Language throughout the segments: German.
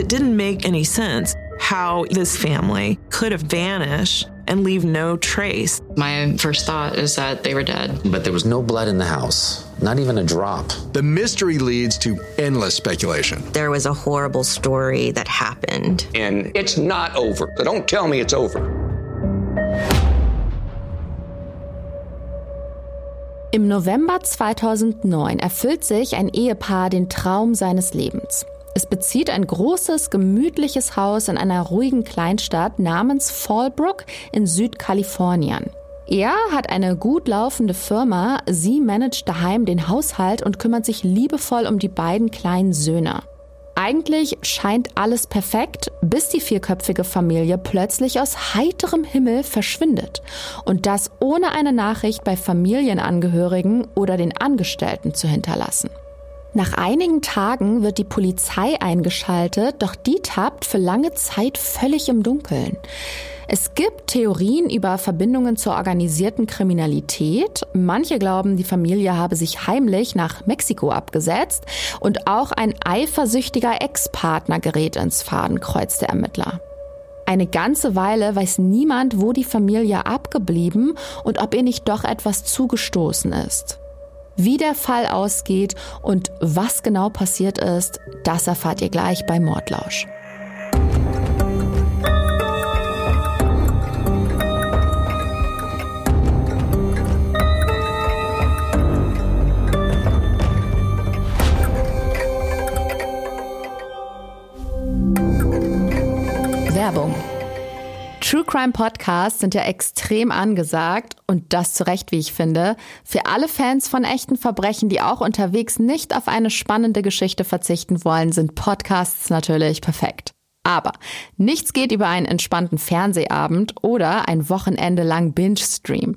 it didn't make any sense how this family could have vanished and leave no trace. My first thought is that they were dead. But there was no blood in the house, not even a drop. The mystery leads to endless speculation. There was a horrible story that happened. And it's not over. So don't tell me it's over. Im November 2009 erfüllt sich ein Ehepaar den Traum seines Lebens. Es bezieht ein großes, gemütliches Haus in einer ruhigen Kleinstadt namens Fallbrook in Südkalifornien. Er hat eine gut laufende Firma, sie managt daheim den Haushalt und kümmert sich liebevoll um die beiden kleinen Söhne. Eigentlich scheint alles perfekt, bis die vierköpfige Familie plötzlich aus heiterem Himmel verschwindet. Und das ohne eine Nachricht bei Familienangehörigen oder den Angestellten zu hinterlassen. Nach einigen Tagen wird die Polizei eingeschaltet, doch die tappt für lange Zeit völlig im Dunkeln. Es gibt Theorien über Verbindungen zur organisierten Kriminalität. Manche glauben, die Familie habe sich heimlich nach Mexiko abgesetzt und auch ein eifersüchtiger Ex-Partner gerät ins Fadenkreuz der Ermittler. Eine ganze Weile weiß niemand, wo die Familie abgeblieben und ob ihr nicht doch etwas zugestoßen ist. Wie der Fall ausgeht und was genau passiert ist, das erfahrt ihr gleich bei Mordlausch. Crime Podcasts sind ja extrem angesagt und das zu Recht, wie ich finde. Für alle Fans von echten Verbrechen, die auch unterwegs nicht auf eine spannende Geschichte verzichten wollen, sind Podcasts natürlich perfekt. Aber nichts geht über einen entspannten Fernsehabend oder ein Wochenende lang Binge-Stream.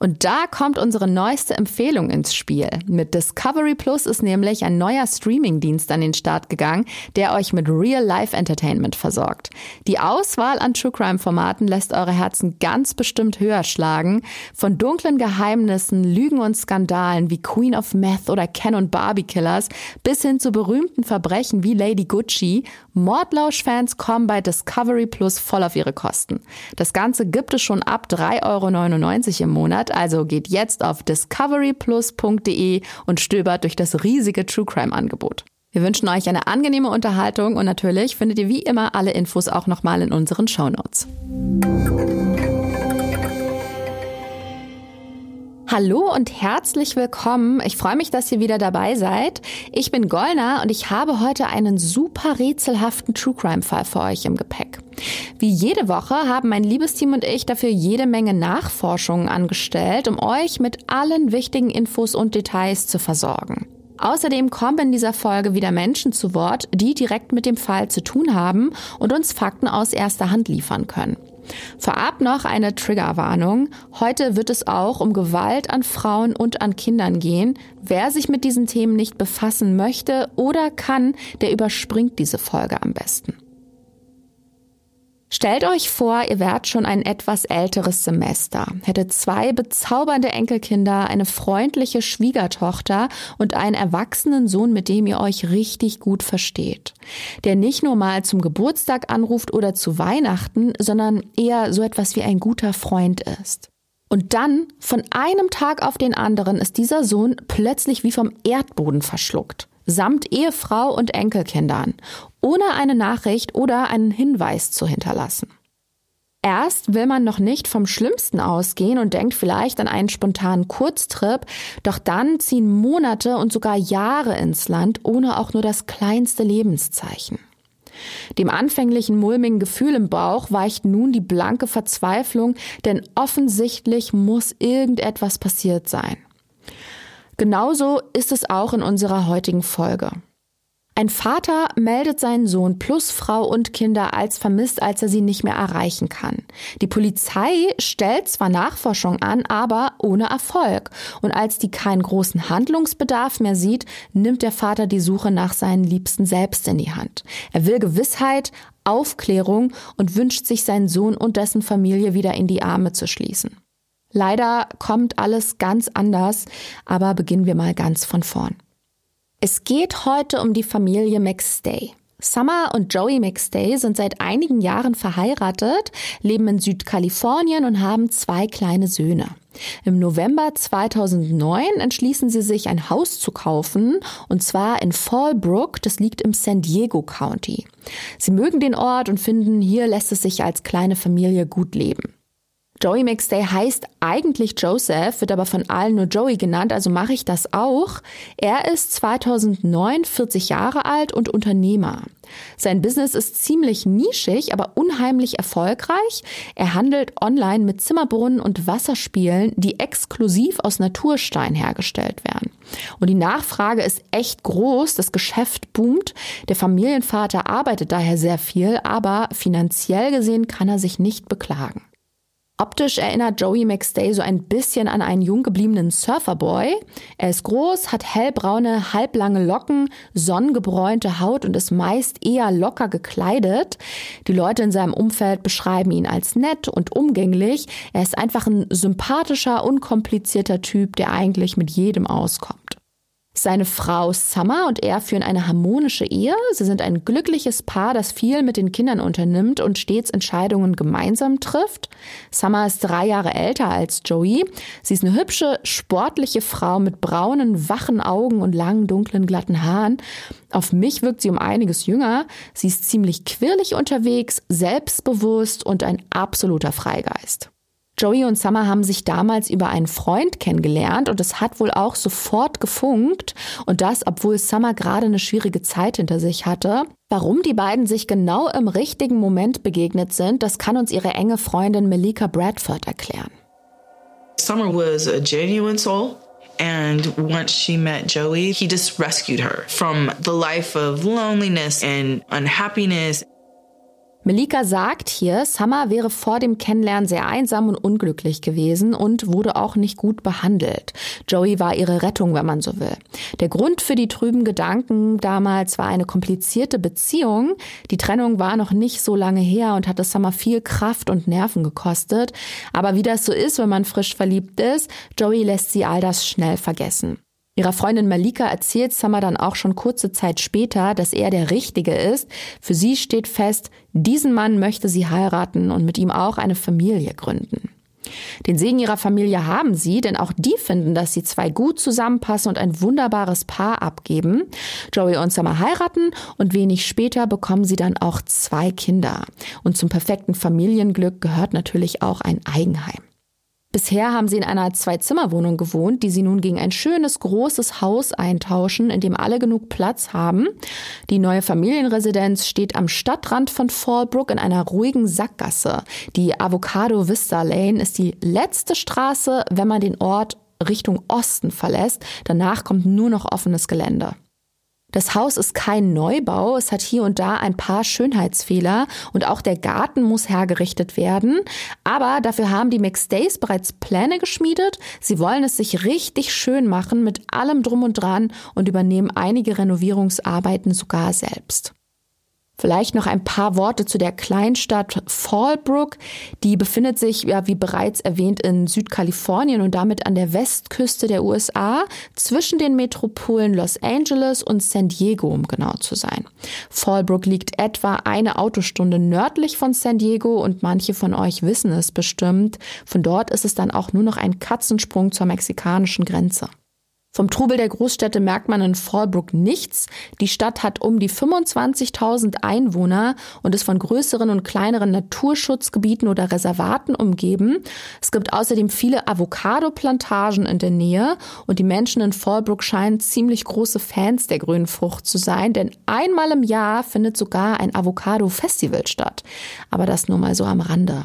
Und da kommt unsere neueste Empfehlung ins Spiel. Mit Discovery Plus ist nämlich ein neuer Streaming-Dienst an den Start gegangen, der euch mit Real-Life-Entertainment versorgt. Die Auswahl an True Crime-Formaten lässt eure Herzen ganz bestimmt höher schlagen. Von dunklen Geheimnissen, Lügen und Skandalen wie Queen of Meth oder Ken und Barbie Killers bis hin zu berühmten Verbrechen wie Lady Gucci, Mordlausch-Fans Fans kommen bei Discovery Plus voll auf ihre Kosten. Das Ganze gibt es schon ab 3,99 Euro im Monat, also geht jetzt auf discoveryplus.de und stöbert durch das riesige True Crime Angebot. Wir wünschen euch eine angenehme Unterhaltung und natürlich findet ihr wie immer alle Infos auch nochmal in unseren Show Notes. Hallo und herzlich willkommen. Ich freue mich, dass ihr wieder dabei seid. Ich bin Golna und ich habe heute einen super rätselhaften True Crime Fall für euch im Gepäck. Wie jede Woche haben mein Liebesteam und ich dafür jede Menge Nachforschungen angestellt, um euch mit allen wichtigen Infos und Details zu versorgen. Außerdem kommen in dieser Folge wieder Menschen zu Wort, die direkt mit dem Fall zu tun haben und uns Fakten aus erster Hand liefern können. Vorab noch eine Triggerwarnung. Heute wird es auch um Gewalt an Frauen und an Kindern gehen. Wer sich mit diesen Themen nicht befassen möchte oder kann, der überspringt diese Folge am besten. Stellt euch vor, ihr wärt schon ein etwas älteres Semester, hättet zwei bezaubernde Enkelkinder, eine freundliche Schwiegertochter und einen erwachsenen Sohn, mit dem ihr euch richtig gut versteht. Der nicht nur mal zum Geburtstag anruft oder zu Weihnachten, sondern eher so etwas wie ein guter Freund ist. Und dann, von einem Tag auf den anderen, ist dieser Sohn plötzlich wie vom Erdboden verschluckt samt Ehefrau und Enkelkindern, ohne eine Nachricht oder einen Hinweis zu hinterlassen. Erst will man noch nicht vom Schlimmsten ausgehen und denkt vielleicht an einen spontanen Kurztrip, doch dann ziehen Monate und sogar Jahre ins Land ohne auch nur das kleinste Lebenszeichen. Dem anfänglichen mulmigen Gefühl im Bauch weicht nun die blanke Verzweiflung, denn offensichtlich muss irgendetwas passiert sein. Genauso ist es auch in unserer heutigen Folge. Ein Vater meldet seinen Sohn plus Frau und Kinder als vermisst, als er sie nicht mehr erreichen kann. Die Polizei stellt zwar Nachforschung an, aber ohne Erfolg. Und als die keinen großen Handlungsbedarf mehr sieht, nimmt der Vater die Suche nach seinen Liebsten selbst in die Hand. Er will Gewissheit, Aufklärung und wünscht sich seinen Sohn und dessen Familie wieder in die Arme zu schließen. Leider kommt alles ganz anders, aber beginnen wir mal ganz von vorn. Es geht heute um die Familie McStay. Summer und Joey McStay sind seit einigen Jahren verheiratet, leben in Südkalifornien und haben zwei kleine Söhne. Im November 2009 entschließen sie sich, ein Haus zu kaufen, und zwar in Fallbrook, das liegt im San Diego County. Sie mögen den Ort und finden, hier lässt es sich als kleine Familie gut leben. Joey McStay heißt eigentlich Joseph, wird aber von allen nur Joey genannt, also mache ich das auch. Er ist 2009 40 Jahre alt und Unternehmer. Sein Business ist ziemlich nischig, aber unheimlich erfolgreich. Er handelt online mit Zimmerbrunnen und Wasserspielen, die exklusiv aus Naturstein hergestellt werden. Und die Nachfrage ist echt groß, das Geschäft boomt. Der Familienvater arbeitet daher sehr viel, aber finanziell gesehen kann er sich nicht beklagen. Optisch erinnert Joey McStay so ein bisschen an einen jung gebliebenen Surferboy. Er ist groß, hat hellbraune, halblange Locken, sonnengebräunte Haut und ist meist eher locker gekleidet. Die Leute in seinem Umfeld beschreiben ihn als nett und umgänglich. Er ist einfach ein sympathischer, unkomplizierter Typ, der eigentlich mit jedem auskommt. Seine Frau Summer und er führen eine harmonische Ehe. Sie sind ein glückliches Paar, das viel mit den Kindern unternimmt und stets Entscheidungen gemeinsam trifft. Summer ist drei Jahre älter als Joey. Sie ist eine hübsche, sportliche Frau mit braunen, wachen Augen und langen, dunklen, glatten Haaren. Auf mich wirkt sie um einiges jünger. Sie ist ziemlich quirlig unterwegs, selbstbewusst und ein absoluter Freigeist. Joey und Summer haben sich damals über einen Freund kennengelernt und es hat wohl auch sofort gefunkt und das, obwohl Summer gerade eine schwierige Zeit hinter sich hatte. Warum die beiden sich genau im richtigen Moment begegnet sind, das kann uns ihre enge Freundin Melika Bradford erklären. Summer was a genuine soul. And once she met Joey, he just rescued her from the life of loneliness and unhappiness. Melika sagt hier, Summer wäre vor dem Kennenlernen sehr einsam und unglücklich gewesen und wurde auch nicht gut behandelt. Joey war ihre Rettung, wenn man so will. Der Grund für die trüben Gedanken damals war eine komplizierte Beziehung. Die Trennung war noch nicht so lange her und hatte Summer viel Kraft und Nerven gekostet. Aber wie das so ist, wenn man frisch verliebt ist, Joey lässt sie all das schnell vergessen. Ihrer Freundin Malika erzählt Summer dann auch schon kurze Zeit später, dass er der Richtige ist. Für sie steht fest, diesen Mann möchte sie heiraten und mit ihm auch eine Familie gründen. Den Segen ihrer Familie haben sie, denn auch die finden, dass sie zwei gut zusammenpassen und ein wunderbares Paar abgeben. Joey und Summer heiraten und wenig später bekommen sie dann auch zwei Kinder. Und zum perfekten Familienglück gehört natürlich auch ein Eigenheim. Bisher haben sie in einer Zwei-Zimmer-Wohnung gewohnt, die sie nun gegen ein schönes, großes Haus eintauschen, in dem alle genug Platz haben. Die neue Familienresidenz steht am Stadtrand von Fallbrook in einer ruhigen Sackgasse. Die Avocado Vista Lane ist die letzte Straße, wenn man den Ort Richtung Osten verlässt. Danach kommt nur noch offenes Gelände. Das Haus ist kein Neubau, es hat hier und da ein paar Schönheitsfehler und auch der Garten muss hergerichtet werden. Aber dafür haben die McStays bereits Pläne geschmiedet. Sie wollen es sich richtig schön machen mit allem drum und dran und übernehmen einige Renovierungsarbeiten sogar selbst. Vielleicht noch ein paar Worte zu der Kleinstadt Fallbrook. Die befindet sich, ja, wie bereits erwähnt, in Südkalifornien und damit an der Westküste der USA zwischen den Metropolen Los Angeles und San Diego, um genau zu sein. Fallbrook liegt etwa eine Autostunde nördlich von San Diego und manche von euch wissen es bestimmt. Von dort ist es dann auch nur noch ein Katzensprung zur mexikanischen Grenze. Vom Trubel der Großstädte merkt man in Fallbrook nichts. Die Stadt hat um die 25.000 Einwohner und ist von größeren und kleineren Naturschutzgebieten oder Reservaten umgeben. Es gibt außerdem viele Avocado-Plantagen in der Nähe und die Menschen in Fallbrook scheinen ziemlich große Fans der grünen Frucht zu sein, denn einmal im Jahr findet sogar ein Avocado-Festival statt. Aber das nur mal so am Rande.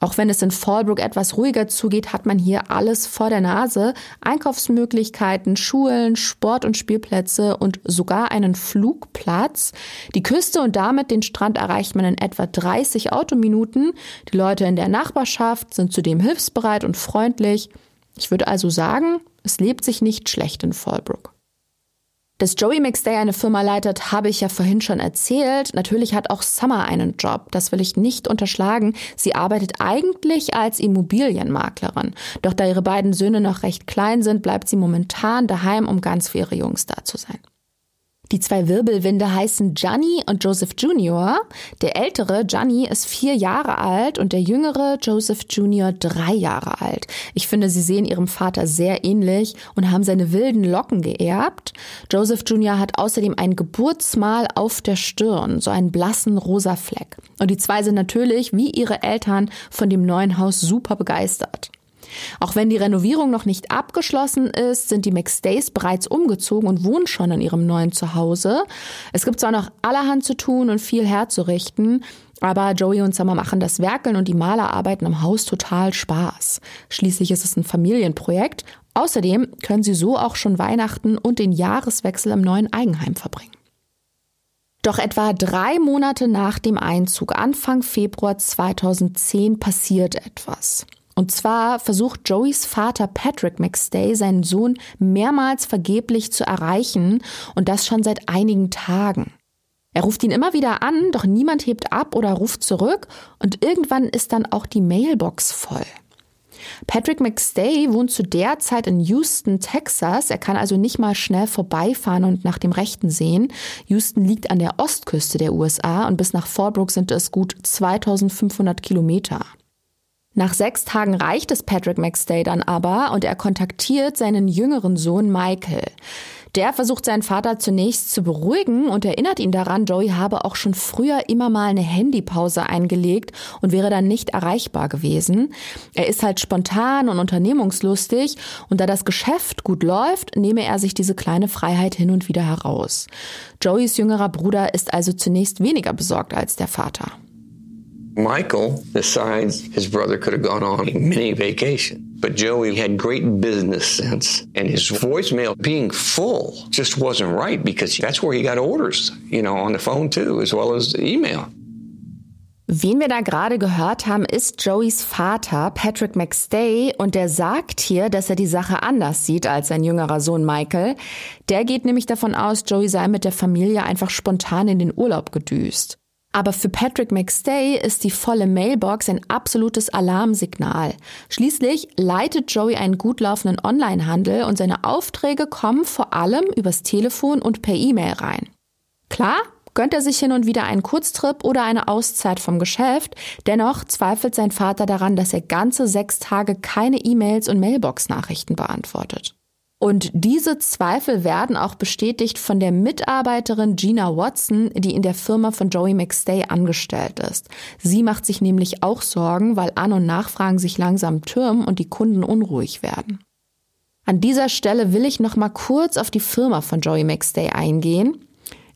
Auch wenn es in Fallbrook etwas ruhiger zugeht, hat man hier alles vor der Nase. Einkaufsmöglichkeiten, Schulen, Sport- und Spielplätze und sogar einen Flugplatz. Die Küste und damit den Strand erreicht man in etwa 30 Autominuten. Die Leute in der Nachbarschaft sind zudem hilfsbereit und freundlich. Ich würde also sagen, es lebt sich nicht schlecht in Fallbrook. Dass Joey McStay eine Firma leitet, habe ich ja vorhin schon erzählt. Natürlich hat auch Summer einen Job. Das will ich nicht unterschlagen. Sie arbeitet eigentlich als Immobilienmaklerin. Doch da ihre beiden Söhne noch recht klein sind, bleibt sie momentan daheim, um ganz für ihre Jungs da zu sein. Die zwei Wirbelwinde heißen Gianni und Joseph Jr. Der ältere Gianni ist vier Jahre alt und der jüngere Joseph Jr. drei Jahre alt. Ich finde, sie sehen ihrem Vater sehr ähnlich und haben seine wilden Locken geerbt. Joseph Jr. hat außerdem ein Geburtsmal auf der Stirn, so einen blassen rosa Fleck. Und die zwei sind natürlich, wie ihre Eltern, von dem neuen Haus super begeistert. Auch wenn die Renovierung noch nicht abgeschlossen ist, sind die McStays bereits umgezogen und wohnen schon in ihrem neuen Zuhause. Es gibt zwar noch allerhand zu tun und viel herzurichten, aber Joey und Summer machen das Werkeln und die Malerarbeiten im Haus total Spaß. Schließlich ist es ein Familienprojekt. Außerdem können sie so auch schon Weihnachten und den Jahreswechsel im neuen Eigenheim verbringen. Doch etwa drei Monate nach dem Einzug, Anfang Februar 2010, passiert etwas. Und zwar versucht Joeys Vater Patrick McStay seinen Sohn mehrmals vergeblich zu erreichen und das schon seit einigen Tagen. Er ruft ihn immer wieder an, doch niemand hebt ab oder ruft zurück und irgendwann ist dann auch die Mailbox voll. Patrick McStay wohnt zu der Zeit in Houston, Texas. Er kann also nicht mal schnell vorbeifahren und nach dem Rechten sehen. Houston liegt an der Ostküste der USA und bis nach Fallbrook sind es gut 2500 Kilometer. Nach sechs Tagen reicht es Patrick McStay dann aber und er kontaktiert seinen jüngeren Sohn Michael. Der versucht seinen Vater zunächst zu beruhigen und erinnert ihn daran, Joey habe auch schon früher immer mal eine Handypause eingelegt und wäre dann nicht erreichbar gewesen. Er ist halt spontan und unternehmungslustig und da das Geschäft gut läuft, nehme er sich diese kleine Freiheit hin und wieder heraus. Joeys jüngerer Bruder ist also zunächst weniger besorgt als der Vater. Michael decides his brother could have gone on a mini vacation. But Joey had great business sense, and his voicemail being full just wasn't right because that's where he got orders, you know, on the phone too, as well as email. Wen wir da gerade gehört haben, ist Joeys Vater, Patrick McStay, und der sagt hier, dass er die Sache anders sieht als sein jüngerer Sohn Michael. Der geht nämlich davon aus, Joey sei mit der Familie einfach spontan in den Urlaub gedüst. Aber für Patrick McStay ist die volle Mailbox ein absolutes Alarmsignal. Schließlich leitet Joey einen gut laufenden Onlinehandel und seine Aufträge kommen vor allem übers Telefon und per E-Mail rein. Klar, gönnt er sich hin und wieder einen Kurztrip oder eine Auszeit vom Geschäft, dennoch zweifelt sein Vater daran, dass er ganze sechs Tage keine E-Mails und Mailbox-Nachrichten beantwortet. Und diese Zweifel werden auch bestätigt von der Mitarbeiterin Gina Watson, die in der Firma von Joey McStay angestellt ist. Sie macht sich nämlich auch Sorgen, weil An- und Nachfragen sich langsam türmen und die Kunden unruhig werden. An dieser Stelle will ich noch mal kurz auf die Firma von Joey McStay eingehen.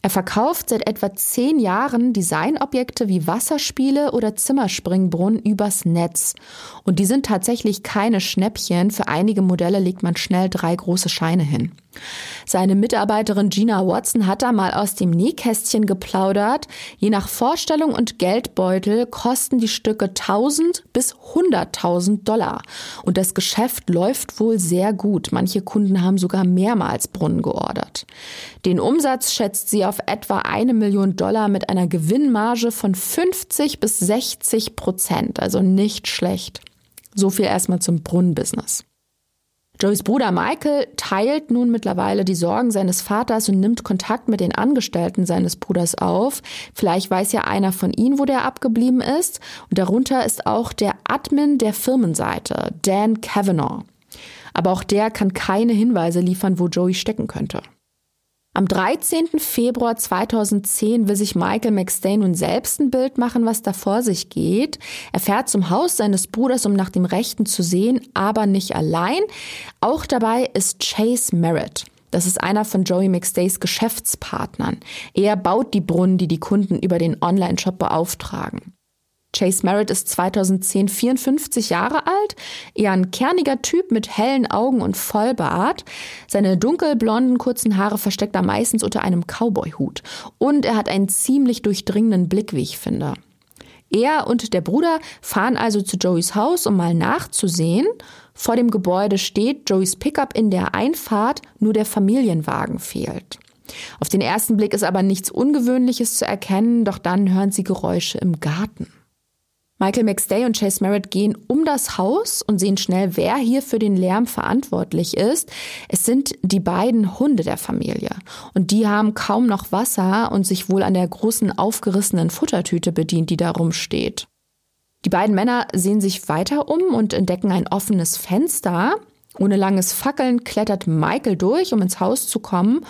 Er verkauft seit etwa zehn Jahren Designobjekte wie Wasserspiele oder Zimmerspringbrunnen übers Netz. Und die sind tatsächlich keine Schnäppchen. Für einige Modelle legt man schnell drei große Scheine hin. Seine Mitarbeiterin Gina Watson hat da mal aus dem Nähkästchen geplaudert. Je nach Vorstellung und Geldbeutel kosten die Stücke 1000 bis 100.000 Dollar. Und das Geschäft läuft wohl sehr gut. Manche Kunden haben sogar mehrmals Brunnen geordert. Den Umsatz schätzt sie auf etwa eine Million Dollar mit einer Gewinnmarge von 50 bis 60 Prozent. Also nicht schlecht. So viel erstmal zum Brunnenbusiness. Joeys Bruder Michael teilt nun mittlerweile die Sorgen seines Vaters und nimmt Kontakt mit den Angestellten seines Bruders auf. Vielleicht weiß ja einer von ihnen, wo der abgeblieben ist. Und darunter ist auch der Admin der Firmenseite, Dan Kavanaugh. Aber auch der kann keine Hinweise liefern, wo Joey stecken könnte. Am 13. Februar 2010 will sich Michael McStay nun selbst ein Bild machen, was da vor sich geht. Er fährt zum Haus seines Bruders, um nach dem Rechten zu sehen, aber nicht allein. Auch dabei ist Chase Merritt. Das ist einer von Joey McStays Geschäftspartnern. Er baut die Brunnen, die die Kunden über den Online-Shop beauftragen. Chase Merritt ist 2010 54 Jahre alt, eher ein kerniger Typ mit hellen Augen und Vollbart. Seine dunkelblonden kurzen Haare versteckt er meistens unter einem Cowboy-Hut. Und er hat einen ziemlich durchdringenden Blick, wie ich finde. Er und der Bruder fahren also zu Joeys Haus, um mal nachzusehen. Vor dem Gebäude steht Joeys Pickup in der Einfahrt, nur der Familienwagen fehlt. Auf den ersten Blick ist aber nichts Ungewöhnliches zu erkennen, doch dann hören sie Geräusche im Garten. Michael McStay und Chase Merritt gehen um das Haus und sehen schnell, wer hier für den Lärm verantwortlich ist. Es sind die beiden Hunde der Familie. Und die haben kaum noch Wasser und sich wohl an der großen aufgerissenen Futtertüte bedient, die da rumsteht. Die beiden Männer sehen sich weiter um und entdecken ein offenes Fenster. Ohne langes Fackeln klettert Michael durch, um ins Haus zu kommen.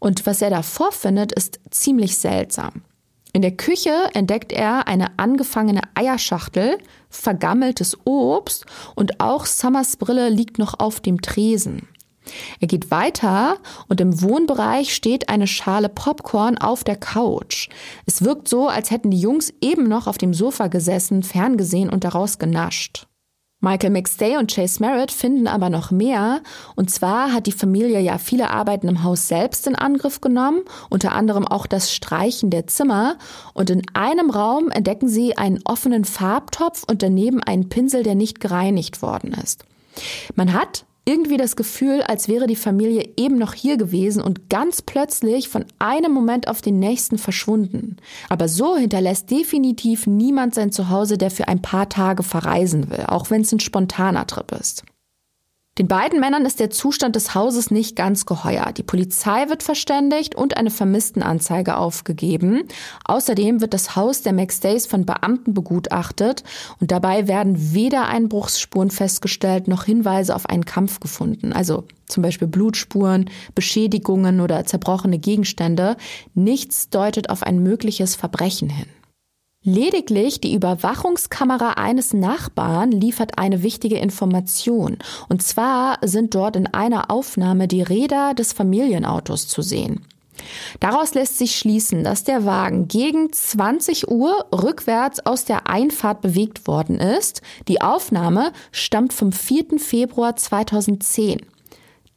Und was er da vorfindet, ist ziemlich seltsam. In der Küche entdeckt er eine angefangene Eierschachtel, vergammeltes Obst und auch Summers Brille liegt noch auf dem Tresen. Er geht weiter und im Wohnbereich steht eine Schale Popcorn auf der Couch. Es wirkt so, als hätten die Jungs eben noch auf dem Sofa gesessen, ferngesehen und daraus genascht. Michael McStay und Chase Merritt finden aber noch mehr. Und zwar hat die Familie ja viele Arbeiten im Haus selbst in Angriff genommen, unter anderem auch das Streichen der Zimmer. Und in einem Raum entdecken sie einen offenen Farbtopf und daneben einen Pinsel, der nicht gereinigt worden ist. Man hat irgendwie das Gefühl, als wäre die Familie eben noch hier gewesen und ganz plötzlich von einem Moment auf den nächsten verschwunden. Aber so hinterlässt definitiv niemand sein Zuhause, der für ein paar Tage verreisen will, auch wenn es ein spontaner Trip ist. Den beiden Männern ist der Zustand des Hauses nicht ganz geheuer. Die Polizei wird verständigt und eine Vermisstenanzeige aufgegeben. Außerdem wird das Haus der McStays von Beamten begutachtet und dabei werden weder Einbruchsspuren festgestellt noch Hinweise auf einen Kampf gefunden. Also zum Beispiel Blutspuren, Beschädigungen oder zerbrochene Gegenstände. Nichts deutet auf ein mögliches Verbrechen hin. Lediglich die Überwachungskamera eines Nachbarn liefert eine wichtige Information. Und zwar sind dort in einer Aufnahme die Räder des Familienautos zu sehen. Daraus lässt sich schließen, dass der Wagen gegen 20 Uhr rückwärts aus der Einfahrt bewegt worden ist. Die Aufnahme stammt vom 4. Februar 2010.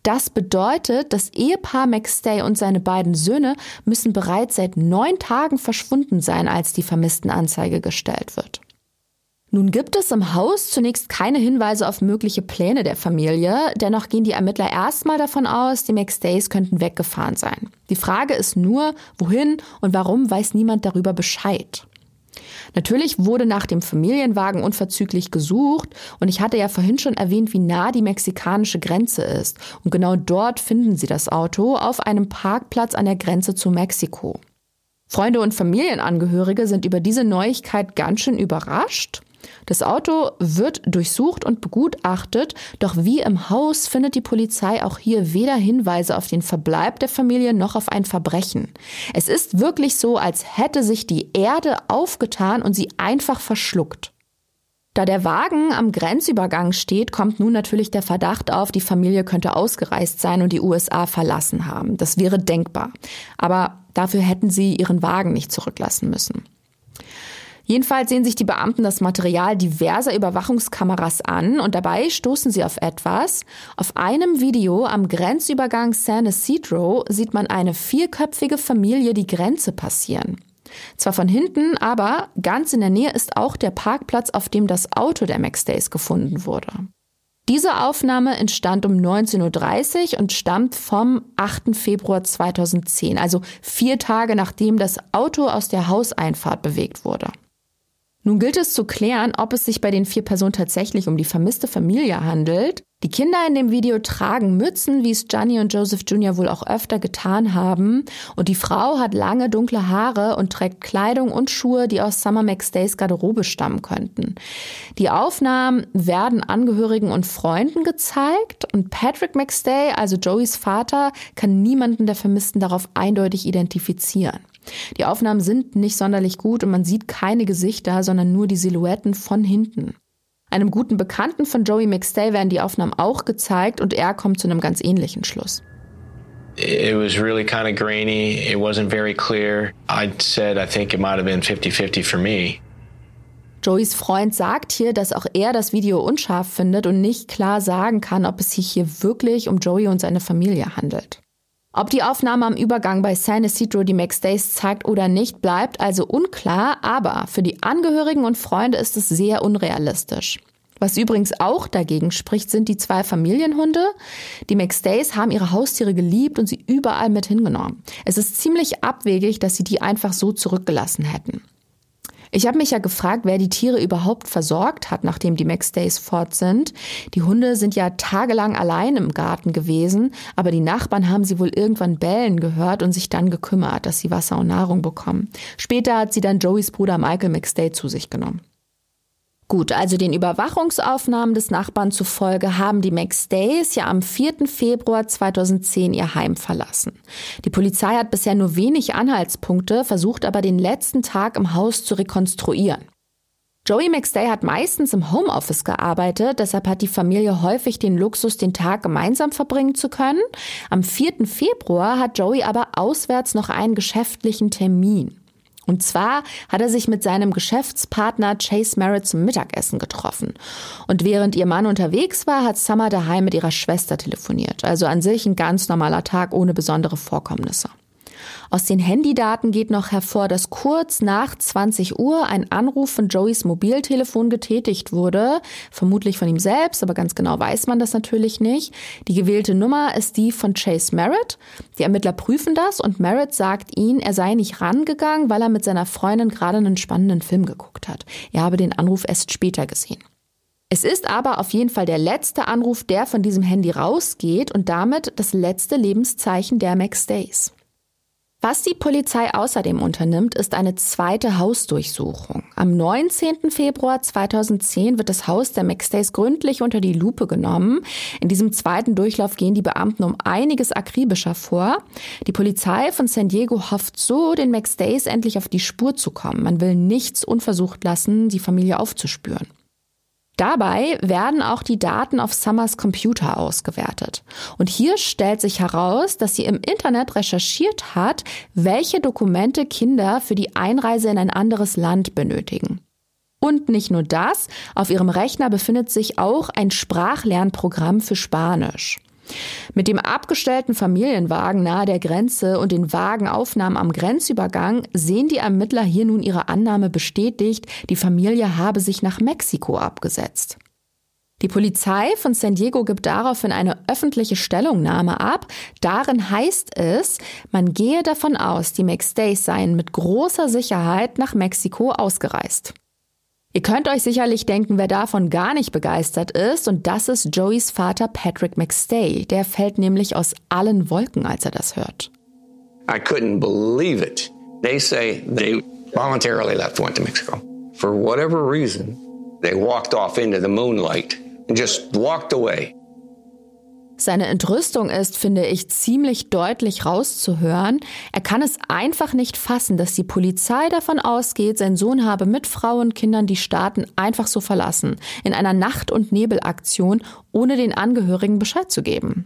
Das bedeutet, das Ehepaar McStay und seine beiden Söhne müssen bereits seit neun Tagen verschwunden sein, als die Vermisstenanzeige gestellt wird. Nun gibt es im Haus zunächst keine Hinweise auf mögliche Pläne der Familie, dennoch gehen die Ermittler erstmal davon aus, die McStays könnten weggefahren sein. Die Frage ist nur, wohin und warum weiß niemand darüber Bescheid. Natürlich wurde nach dem Familienwagen unverzüglich gesucht und ich hatte ja vorhin schon erwähnt, wie nah die mexikanische Grenze ist. Und genau dort finden sie das Auto auf einem Parkplatz an der Grenze zu Mexiko. Freunde und Familienangehörige sind über diese Neuigkeit ganz schön überrascht das Auto wird durchsucht und begutachtet, doch wie im Haus findet die Polizei auch hier weder Hinweise auf den Verbleib der Familie noch auf ein Verbrechen. Es ist wirklich so, als hätte sich die Erde aufgetan und sie einfach verschluckt. Da der Wagen am Grenzübergang steht, kommt nun natürlich der Verdacht auf, die Familie könnte ausgereist sein und die USA verlassen haben. Das wäre denkbar. Aber dafür hätten sie ihren Wagen nicht zurücklassen müssen. Jedenfalls sehen sich die Beamten das Material diverser Überwachungskameras an und dabei stoßen sie auf etwas. Auf einem Video am Grenzübergang San Isidro sieht man eine vierköpfige Familie die Grenze passieren. Zwar von hinten, aber ganz in der Nähe ist auch der Parkplatz, auf dem das Auto der McStays gefunden wurde. Diese Aufnahme entstand um 19.30 Uhr und stammt vom 8. Februar 2010, also vier Tage nachdem das Auto aus der Hauseinfahrt bewegt wurde. Nun gilt es zu klären, ob es sich bei den vier Personen tatsächlich um die vermisste Familie handelt. Die Kinder in dem Video tragen Mützen, wie es Gianni und Joseph Jr. wohl auch öfter getan haben. Und die Frau hat lange dunkle Haare und trägt Kleidung und Schuhe, die aus Summer McStays Garderobe stammen könnten. Die Aufnahmen werden Angehörigen und Freunden gezeigt und Patrick McStay, also Joeys Vater, kann niemanden der Vermissten darauf eindeutig identifizieren. Die Aufnahmen sind nicht sonderlich gut und man sieht keine Gesichter, sondern nur die Silhouetten von hinten. Einem guten Bekannten von Joey McStay werden die Aufnahmen auch gezeigt und er kommt zu einem ganz ähnlichen Schluss. It was really kind of grainy. It wasn't very clear. I said I think it might have been 50-50 for me. Joeys Freund sagt hier, dass auch er das Video unscharf findet und nicht klar sagen kann, ob es sich hier wirklich um Joey und seine Familie handelt. Ob die Aufnahme am Übergang bei San Isidro die Max Days zeigt oder nicht, bleibt also unklar, aber für die Angehörigen und Freunde ist es sehr unrealistisch. Was übrigens auch dagegen spricht, sind die zwei Familienhunde. Die McStays haben ihre Haustiere geliebt und sie überall mit hingenommen. Es ist ziemlich abwegig, dass sie die einfach so zurückgelassen hätten. Ich habe mich ja gefragt, wer die Tiere überhaupt versorgt hat, nachdem die McStays fort sind. Die Hunde sind ja tagelang allein im Garten gewesen, aber die Nachbarn haben sie wohl irgendwann bellen gehört und sich dann gekümmert, dass sie Wasser und Nahrung bekommen. Später hat sie dann Joeys Bruder Michael McStay zu sich genommen. Gut, also den Überwachungsaufnahmen des Nachbarn zufolge haben die McStays ja am 4. Februar 2010 ihr Heim verlassen. Die Polizei hat bisher nur wenig Anhaltspunkte, versucht aber den letzten Tag im Haus zu rekonstruieren. Joey McStay hat meistens im Homeoffice gearbeitet, deshalb hat die Familie häufig den Luxus, den Tag gemeinsam verbringen zu können. Am 4. Februar hat Joey aber auswärts noch einen geschäftlichen Termin. Und zwar hat er sich mit seinem Geschäftspartner Chase Merritt zum Mittagessen getroffen. Und während ihr Mann unterwegs war, hat Summer daheim mit ihrer Schwester telefoniert. Also an sich ein ganz normaler Tag ohne besondere Vorkommnisse. Aus den Handydaten geht noch hervor, dass kurz nach 20 Uhr ein Anruf von Joeys Mobiltelefon getätigt wurde, vermutlich von ihm selbst, aber ganz genau weiß man das natürlich nicht. Die gewählte Nummer ist die von Chase Merritt. Die Ermittler prüfen das und Merritt sagt ihnen, er sei nicht rangegangen, weil er mit seiner Freundin gerade einen spannenden Film geguckt hat. Er habe den Anruf erst später gesehen. Es ist aber auf jeden Fall der letzte Anruf, der von diesem Handy rausgeht und damit das letzte Lebenszeichen der Max Days. Was die Polizei außerdem unternimmt, ist eine zweite Hausdurchsuchung. Am 19. Februar 2010 wird das Haus der McStays gründlich unter die Lupe genommen. In diesem zweiten Durchlauf gehen die Beamten um einiges akribischer vor. Die Polizei von San Diego hofft so, den McStays endlich auf die Spur zu kommen. Man will nichts unversucht lassen, die Familie aufzuspüren. Dabei werden auch die Daten auf Summers Computer ausgewertet. Und hier stellt sich heraus, dass sie im Internet recherchiert hat, welche Dokumente Kinder für die Einreise in ein anderes Land benötigen. Und nicht nur das, auf ihrem Rechner befindet sich auch ein Sprachlernprogramm für Spanisch. Mit dem abgestellten Familienwagen nahe der Grenze und den Wagenaufnahmen am Grenzübergang sehen die Ermittler hier nun ihre Annahme bestätigt, die Familie habe sich nach Mexiko abgesetzt. Die Polizei von San Diego gibt daraufhin eine öffentliche Stellungnahme ab. Darin heißt es, man gehe davon aus, die McStays seien mit großer Sicherheit nach Mexiko ausgereist. Ihr könnt euch sicherlich denken, wer davon gar nicht begeistert ist, und das ist Joeys Vater Patrick McStay. Der fällt nämlich aus allen Wolken, als er das hört. I couldn't believe it. They say they voluntarily left, went to Mexico. For whatever reason, they walked off into the moonlight and just walked away. Seine Entrüstung ist, finde ich, ziemlich deutlich rauszuhören. Er kann es einfach nicht fassen, dass die Polizei davon ausgeht, sein Sohn habe mit Frau und Kindern die Staaten einfach so verlassen, in einer Nacht- und Nebelaktion, ohne den Angehörigen Bescheid zu geben.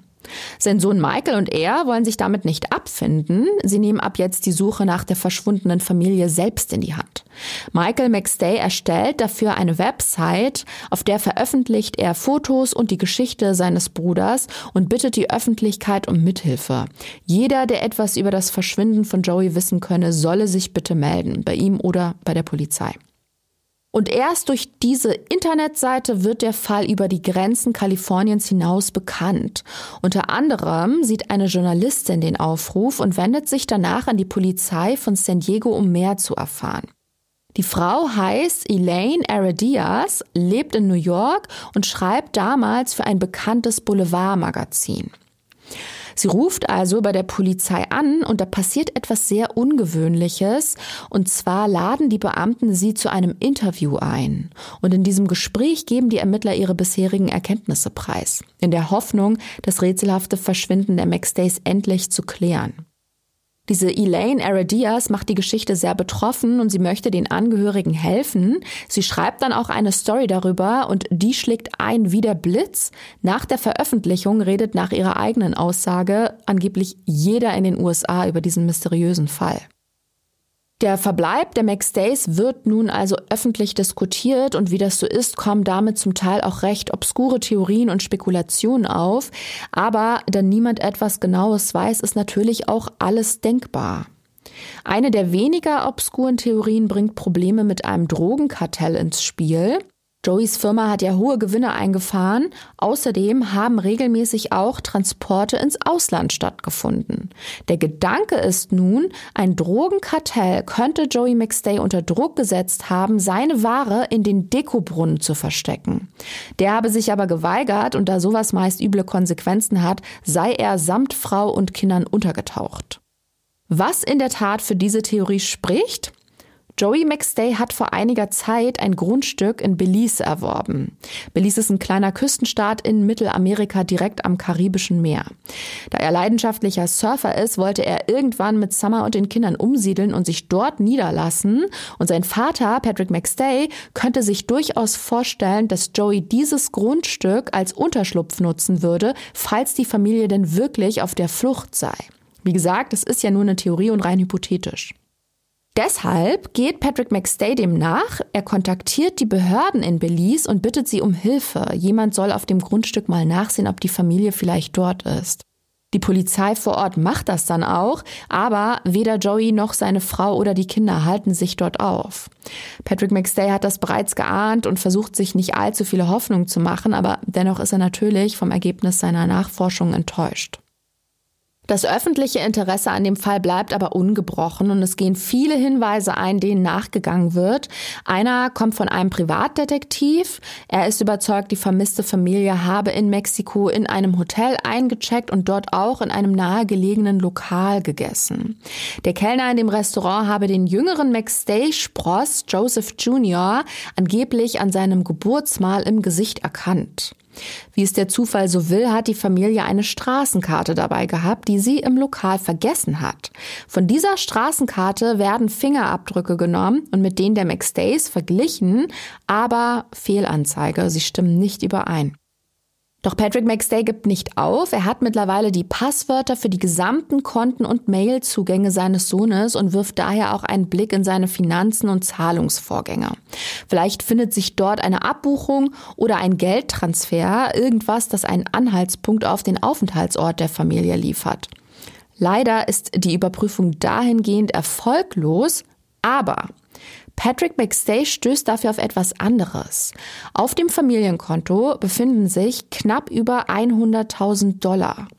Sein Sohn Michael und er wollen sich damit nicht abfinden. Sie nehmen ab jetzt die Suche nach der verschwundenen Familie selbst in die Hand. Michael McStay erstellt dafür eine Website, auf der veröffentlicht er Fotos und die Geschichte seines Bruders und bittet die Öffentlichkeit um Mithilfe. Jeder, der etwas über das Verschwinden von Joey wissen könne, solle sich bitte melden, bei ihm oder bei der Polizei. Und erst durch diese Internetseite wird der Fall über die Grenzen Kaliforniens hinaus bekannt. Unter anderem sieht eine Journalistin den Aufruf und wendet sich danach an die Polizei von San Diego, um mehr zu erfahren. Die Frau heißt Elaine Aradias, lebt in New York und schreibt damals für ein bekanntes Boulevardmagazin. Sie ruft also bei der Polizei an und da passiert etwas sehr Ungewöhnliches. Und zwar laden die Beamten sie zu einem Interview ein. Und in diesem Gespräch geben die Ermittler ihre bisherigen Erkenntnisse preis. In der Hoffnung, das rätselhafte Verschwinden der McStays endlich zu klären. Diese Elaine Aradias macht die Geschichte sehr betroffen und sie möchte den Angehörigen helfen. Sie schreibt dann auch eine Story darüber und die schlägt ein wie der Blitz. Nach der Veröffentlichung redet nach ihrer eigenen Aussage angeblich jeder in den USA über diesen mysteriösen Fall. Der Verbleib der Max Days wird nun also öffentlich diskutiert und wie das so ist, kommen damit zum Teil auch recht obskure Theorien und Spekulationen auf. Aber da niemand etwas Genaues weiß, ist natürlich auch alles denkbar. Eine der weniger obskuren Theorien bringt Probleme mit einem Drogenkartell ins Spiel. Joeys Firma hat ja hohe Gewinne eingefahren. Außerdem haben regelmäßig auch Transporte ins Ausland stattgefunden. Der Gedanke ist nun, ein Drogenkartell könnte Joey McStay unter Druck gesetzt haben, seine Ware in den Dekobrunnen zu verstecken. Der habe sich aber geweigert und da sowas meist üble Konsequenzen hat, sei er samt Frau und Kindern untergetaucht. Was in der Tat für diese Theorie spricht? Joey McStay hat vor einiger Zeit ein Grundstück in Belize erworben. Belize ist ein kleiner Küstenstaat in Mittelamerika direkt am Karibischen Meer. Da er leidenschaftlicher Surfer ist, wollte er irgendwann mit Summer und den Kindern umsiedeln und sich dort niederlassen. Und sein Vater, Patrick McStay, könnte sich durchaus vorstellen, dass Joey dieses Grundstück als Unterschlupf nutzen würde, falls die Familie denn wirklich auf der Flucht sei. Wie gesagt, es ist ja nur eine Theorie und rein hypothetisch. Deshalb geht Patrick McStay dem nach. Er kontaktiert die Behörden in Belize und bittet sie um Hilfe. Jemand soll auf dem Grundstück mal nachsehen, ob die Familie vielleicht dort ist. Die Polizei vor Ort macht das dann auch, aber weder Joey noch seine Frau oder die Kinder halten sich dort auf. Patrick McStay hat das bereits geahnt und versucht sich nicht allzu viele Hoffnungen zu machen, aber dennoch ist er natürlich vom Ergebnis seiner Nachforschung enttäuscht. Das öffentliche Interesse an dem Fall bleibt aber ungebrochen und es gehen viele Hinweise ein, denen nachgegangen wird. Einer kommt von einem Privatdetektiv. Er ist überzeugt, die vermisste Familie habe in Mexiko in einem Hotel eingecheckt und dort auch in einem nahegelegenen Lokal gegessen. Der Kellner in dem Restaurant habe den jüngeren McStay-Spross Joseph Jr. angeblich an seinem Geburtsmal im Gesicht erkannt. Wie es der Zufall so will, hat die Familie eine Straßenkarte dabei gehabt, die sie im Lokal vergessen hat. Von dieser Straßenkarte werden Fingerabdrücke genommen und mit denen der McStays verglichen, aber Fehlanzeige, sie stimmen nicht überein. Doch Patrick McStay gibt nicht auf. Er hat mittlerweile die Passwörter für die gesamten Konten und Mailzugänge seines Sohnes und wirft daher auch einen Blick in seine Finanzen und Zahlungsvorgänge. Vielleicht findet sich dort eine Abbuchung oder ein Geldtransfer, irgendwas, das einen Anhaltspunkt auf den Aufenthaltsort der Familie liefert. Leider ist die Überprüfung dahingehend erfolglos, aber Patrick McStay stößt dafür auf etwas anderes. Auf dem Familienkonto befinden sich knapp über 100.000 Dollar.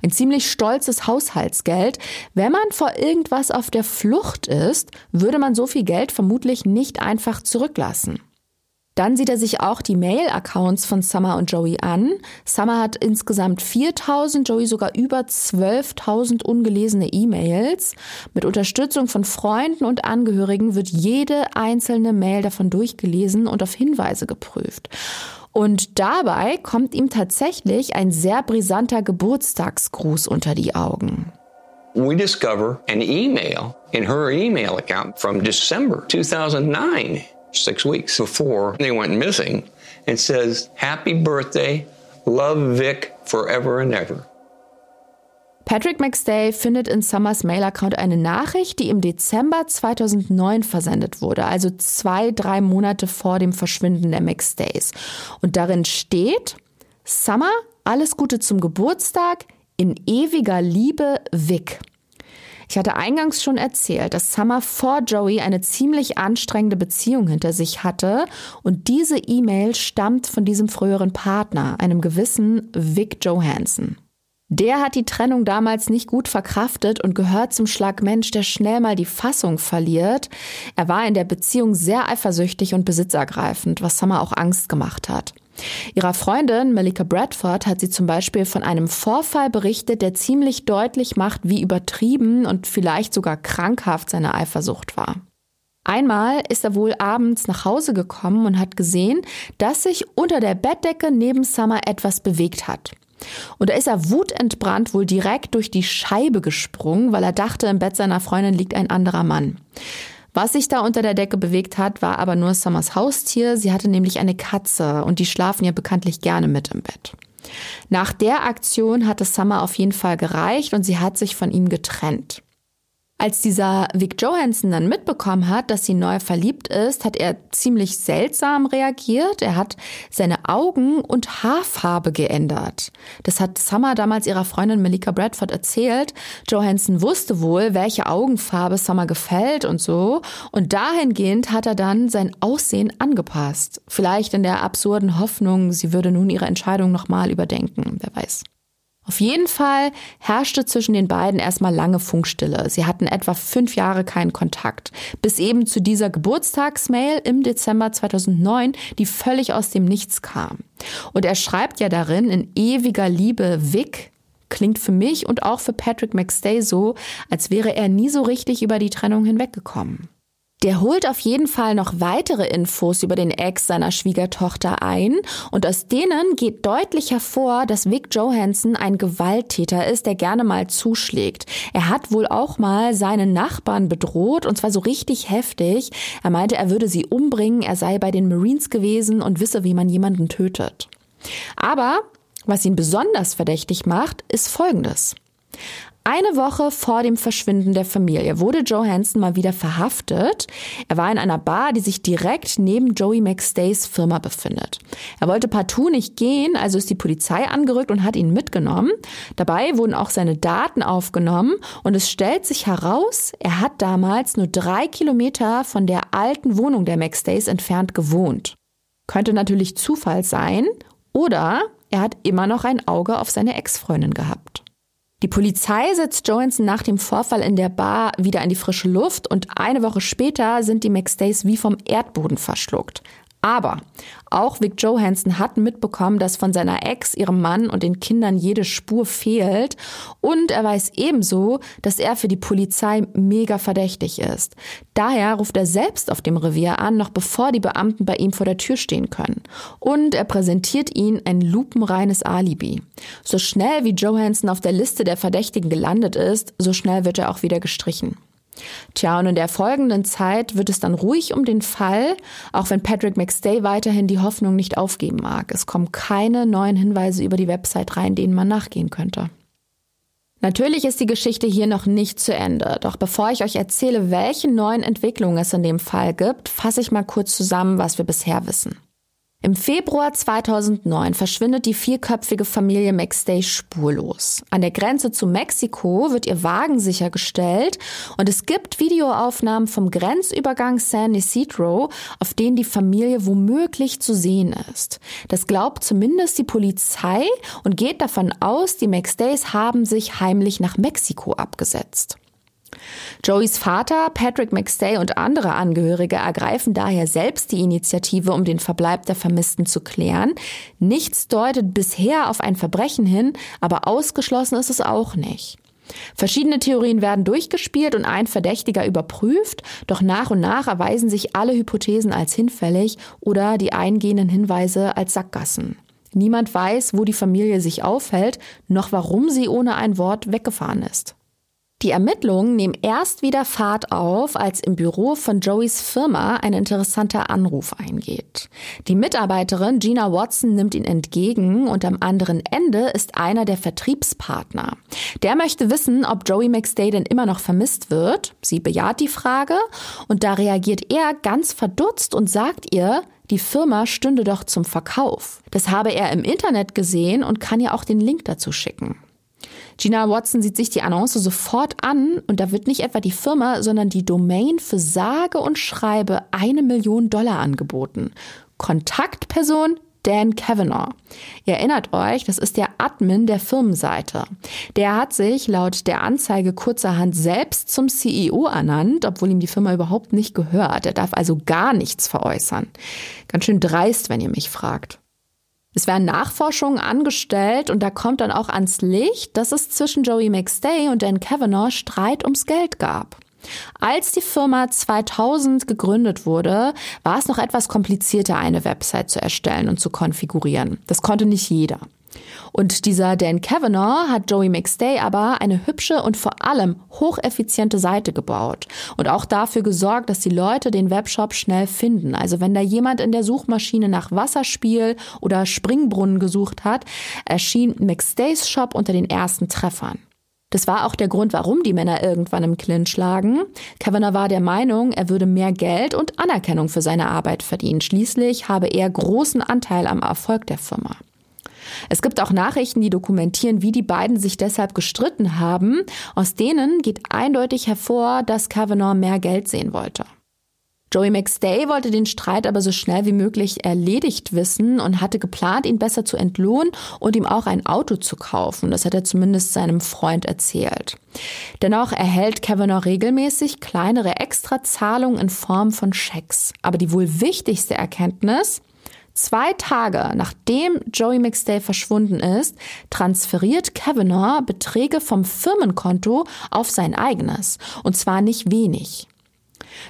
Ein ziemlich stolzes Haushaltsgeld. Wenn man vor irgendwas auf der Flucht ist, würde man so viel Geld vermutlich nicht einfach zurücklassen. Dann sieht er sich auch die Mail-Accounts von Summer und Joey an. Summer hat insgesamt 4000, Joey sogar über 12.000 ungelesene E-Mails. Mit Unterstützung von Freunden und Angehörigen wird jede einzelne Mail davon durchgelesen und auf Hinweise geprüft. Und dabei kommt ihm tatsächlich ein sehr brisanter Geburtstagsgruß unter die Augen. We discover an email in her email account from December 2009. six weeks before they went missing and says, Happy birthday, love Vic forever and ever. Patrick McStay findet in Summers Mail-Account eine Nachricht, die im Dezember 2009 versendet wurde, also zwei, drei Monate vor dem Verschwinden der McStays. Und darin steht, Summer, alles Gute zum Geburtstag, in ewiger Liebe, Vic. Ich hatte eingangs schon erzählt, dass Summer vor Joey eine ziemlich anstrengende Beziehung hinter sich hatte und diese E-Mail stammt von diesem früheren Partner, einem gewissen Vic Johansson. Der hat die Trennung damals nicht gut verkraftet und gehört zum Schlag Mensch, der schnell mal die Fassung verliert. Er war in der Beziehung sehr eifersüchtig und besitzergreifend, was Summer auch Angst gemacht hat. Ihrer Freundin Malika Bradford hat sie zum Beispiel von einem Vorfall berichtet, der ziemlich deutlich macht, wie übertrieben und vielleicht sogar krankhaft seine Eifersucht war. Einmal ist er wohl abends nach Hause gekommen und hat gesehen, dass sich unter der Bettdecke neben Summer etwas bewegt hat. Und da ist er wutentbrannt wohl direkt durch die Scheibe gesprungen, weil er dachte, im Bett seiner Freundin liegt ein anderer Mann. Was sich da unter der Decke bewegt hat, war aber nur Summers Haustier. Sie hatte nämlich eine Katze und die schlafen ja bekanntlich gerne mit im Bett. Nach der Aktion hat es Summer auf jeden Fall gereicht und sie hat sich von ihm getrennt. Als dieser Vic Johansson dann mitbekommen hat, dass sie neu verliebt ist, hat er ziemlich seltsam reagiert. Er hat seine Augen und Haarfarbe geändert. Das hat Summer damals ihrer Freundin Malika Bradford erzählt. Johansson wusste wohl, welche Augenfarbe Summer gefällt und so. Und dahingehend hat er dann sein Aussehen angepasst. Vielleicht in der absurden Hoffnung, sie würde nun ihre Entscheidung nochmal überdenken. Wer weiß. Auf jeden Fall herrschte zwischen den beiden erstmal lange Funkstille. Sie hatten etwa fünf Jahre keinen Kontakt, bis eben zu dieser Geburtstagsmail im Dezember 2009, die völlig aus dem Nichts kam. Und er schreibt ja darin in ewiger Liebe Vic, klingt für mich und auch für Patrick McStay so, als wäre er nie so richtig über die Trennung hinweggekommen. Der holt auf jeden Fall noch weitere Infos über den Ex seiner Schwiegertochter ein und aus denen geht deutlich hervor, dass Vic Johansson ein Gewalttäter ist, der gerne mal zuschlägt. Er hat wohl auch mal seinen Nachbarn bedroht und zwar so richtig heftig. Er meinte, er würde sie umbringen, er sei bei den Marines gewesen und wisse, wie man jemanden tötet. Aber was ihn besonders verdächtig macht, ist Folgendes. Eine Woche vor dem Verschwinden der Familie wurde Johansson mal wieder verhaftet. Er war in einer Bar, die sich direkt neben Joey McStays Firma befindet. Er wollte partout nicht gehen, also ist die Polizei angerückt und hat ihn mitgenommen. Dabei wurden auch seine Daten aufgenommen und es stellt sich heraus, er hat damals nur drei Kilometer von der alten Wohnung der McStays entfernt gewohnt. Könnte natürlich Zufall sein oder er hat immer noch ein Auge auf seine Ex-Freundin gehabt. Die Polizei setzt Johansson nach dem Vorfall in der Bar wieder in die frische Luft und eine Woche später sind die McStays wie vom Erdboden verschluckt. Aber auch Vic Johansson hat mitbekommen, dass von seiner Ex, ihrem Mann und den Kindern jede Spur fehlt. Und er weiß ebenso, dass er für die Polizei mega verdächtig ist. Daher ruft er selbst auf dem Revier an, noch bevor die Beamten bei ihm vor der Tür stehen können. Und er präsentiert ihnen ein lupenreines Alibi. So schnell wie Johansson auf der Liste der Verdächtigen gelandet ist, so schnell wird er auch wieder gestrichen. Tja, und in der folgenden Zeit wird es dann ruhig um den Fall, auch wenn Patrick McStay weiterhin die Hoffnung nicht aufgeben mag. Es kommen keine neuen Hinweise über die Website rein, denen man nachgehen könnte. Natürlich ist die Geschichte hier noch nicht zu Ende, doch bevor ich euch erzähle, welche neuen Entwicklungen es in dem Fall gibt, fasse ich mal kurz zusammen, was wir bisher wissen. Im Februar 2009 verschwindet die vierköpfige Familie McStay spurlos. An der Grenze zu Mexiko wird ihr Wagen sichergestellt und es gibt Videoaufnahmen vom Grenzübergang San Isidro, auf denen die Familie womöglich zu sehen ist. Das glaubt zumindest die Polizei und geht davon aus, die McStays haben sich heimlich nach Mexiko abgesetzt. Joeys Vater, Patrick McStay und andere Angehörige ergreifen daher selbst die Initiative, um den Verbleib der Vermissten zu klären. Nichts deutet bisher auf ein Verbrechen hin, aber ausgeschlossen ist es auch nicht. Verschiedene Theorien werden durchgespielt und ein Verdächtiger überprüft, doch nach und nach erweisen sich alle Hypothesen als hinfällig oder die eingehenden Hinweise als Sackgassen. Niemand weiß, wo die Familie sich aufhält, noch warum sie ohne ein Wort weggefahren ist. Die Ermittlungen nehmen erst wieder Fahrt auf, als im Büro von Joeys Firma ein interessanter Anruf eingeht. Die Mitarbeiterin Gina Watson nimmt ihn entgegen und am anderen Ende ist einer der Vertriebspartner. Der möchte wissen, ob Joey McStay denn immer noch vermisst wird. Sie bejaht die Frage und da reagiert er ganz verdutzt und sagt ihr, die Firma stünde doch zum Verkauf. Das habe er im Internet gesehen und kann ihr auch den Link dazu schicken. Gina Watson sieht sich die Annonce sofort an und da wird nicht etwa die Firma, sondern die Domain für sage und schreibe eine Million Dollar angeboten. Kontaktperson Dan Kavanaugh. Ihr erinnert euch, das ist der Admin der Firmenseite. Der hat sich laut der Anzeige kurzerhand selbst zum CEO ernannt, obwohl ihm die Firma überhaupt nicht gehört. Er darf also gar nichts veräußern. Ganz schön dreist, wenn ihr mich fragt. Es werden Nachforschungen angestellt und da kommt dann auch ans Licht, dass es zwischen Joey McStay und Dan Kavanaugh Streit ums Geld gab. Als die Firma 2000 gegründet wurde, war es noch etwas komplizierter, eine Website zu erstellen und zu konfigurieren. Das konnte nicht jeder. Und dieser Dan Kavanaugh hat Joey McStay aber eine hübsche und vor allem hocheffiziente Seite gebaut und auch dafür gesorgt, dass die Leute den Webshop schnell finden. Also wenn da jemand in der Suchmaschine nach Wasserspiel oder Springbrunnen gesucht hat, erschien McStays Shop unter den ersten Treffern. Das war auch der Grund, warum die Männer irgendwann im Clinch lagen. Kavanaugh war der Meinung, er würde mehr Geld und Anerkennung für seine Arbeit verdienen. Schließlich habe er großen Anteil am Erfolg der Firma. Es gibt auch Nachrichten, die dokumentieren, wie die beiden sich deshalb gestritten haben. Aus denen geht eindeutig hervor, dass Kavanaugh mehr Geld sehen wollte. Joey McStay wollte den Streit aber so schnell wie möglich erledigt wissen und hatte geplant, ihn besser zu entlohnen und ihm auch ein Auto zu kaufen. Das hat er zumindest seinem Freund erzählt. Dennoch erhält Kavanaugh regelmäßig kleinere Extrazahlungen in Form von Schecks. Aber die wohl wichtigste Erkenntnis, Zwei Tage nachdem Joey McStay verschwunden ist, transferiert Kavanaugh Beträge vom Firmenkonto auf sein eigenes. Und zwar nicht wenig.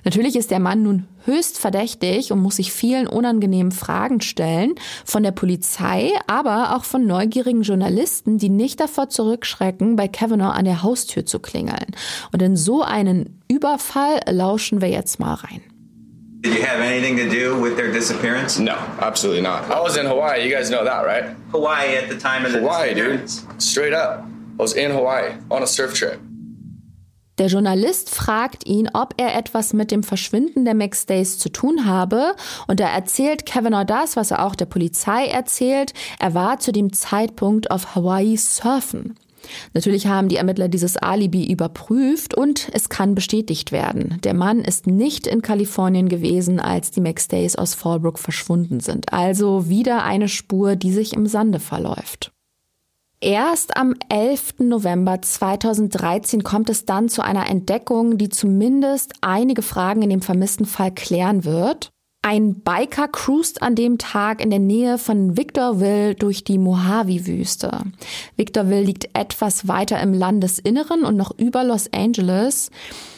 Natürlich ist der Mann nun höchst verdächtig und muss sich vielen unangenehmen Fragen stellen, von der Polizei, aber auch von neugierigen Journalisten, die nicht davor zurückschrecken, bei Kavanaugh an der Haustür zu klingeln. Und in so einen Überfall lauschen wir jetzt mal rein. Did you have anything to do with their disappearance? No, absolutely not. I was in Hawaii. You guys know that, right? Hawaii at the time of the Hawaii, disappearance. dude. Straight up. I was in Hawaii on a surf trip. Der Journalist fragt ihn, ob er etwas mit dem Verschwinden der McStays zu tun habe, und da erzählt Kavanaugh das, was er auch der Polizei erzählt. Er war zu dem Zeitpunkt auf Hawaii surfen. Natürlich haben die Ermittler dieses Alibi überprüft und es kann bestätigt werden. Der Mann ist nicht in Kalifornien gewesen, als die McStays aus Fallbrook verschwunden sind. Also wieder eine Spur, die sich im Sande verläuft. Erst am 11. November 2013 kommt es dann zu einer Entdeckung, die zumindest einige Fragen in dem vermissten Fall klären wird. Ein Biker cruist an dem Tag in der Nähe von Victorville durch die Mojave-Wüste. Victorville liegt etwas weiter im Landesinneren und noch über Los Angeles.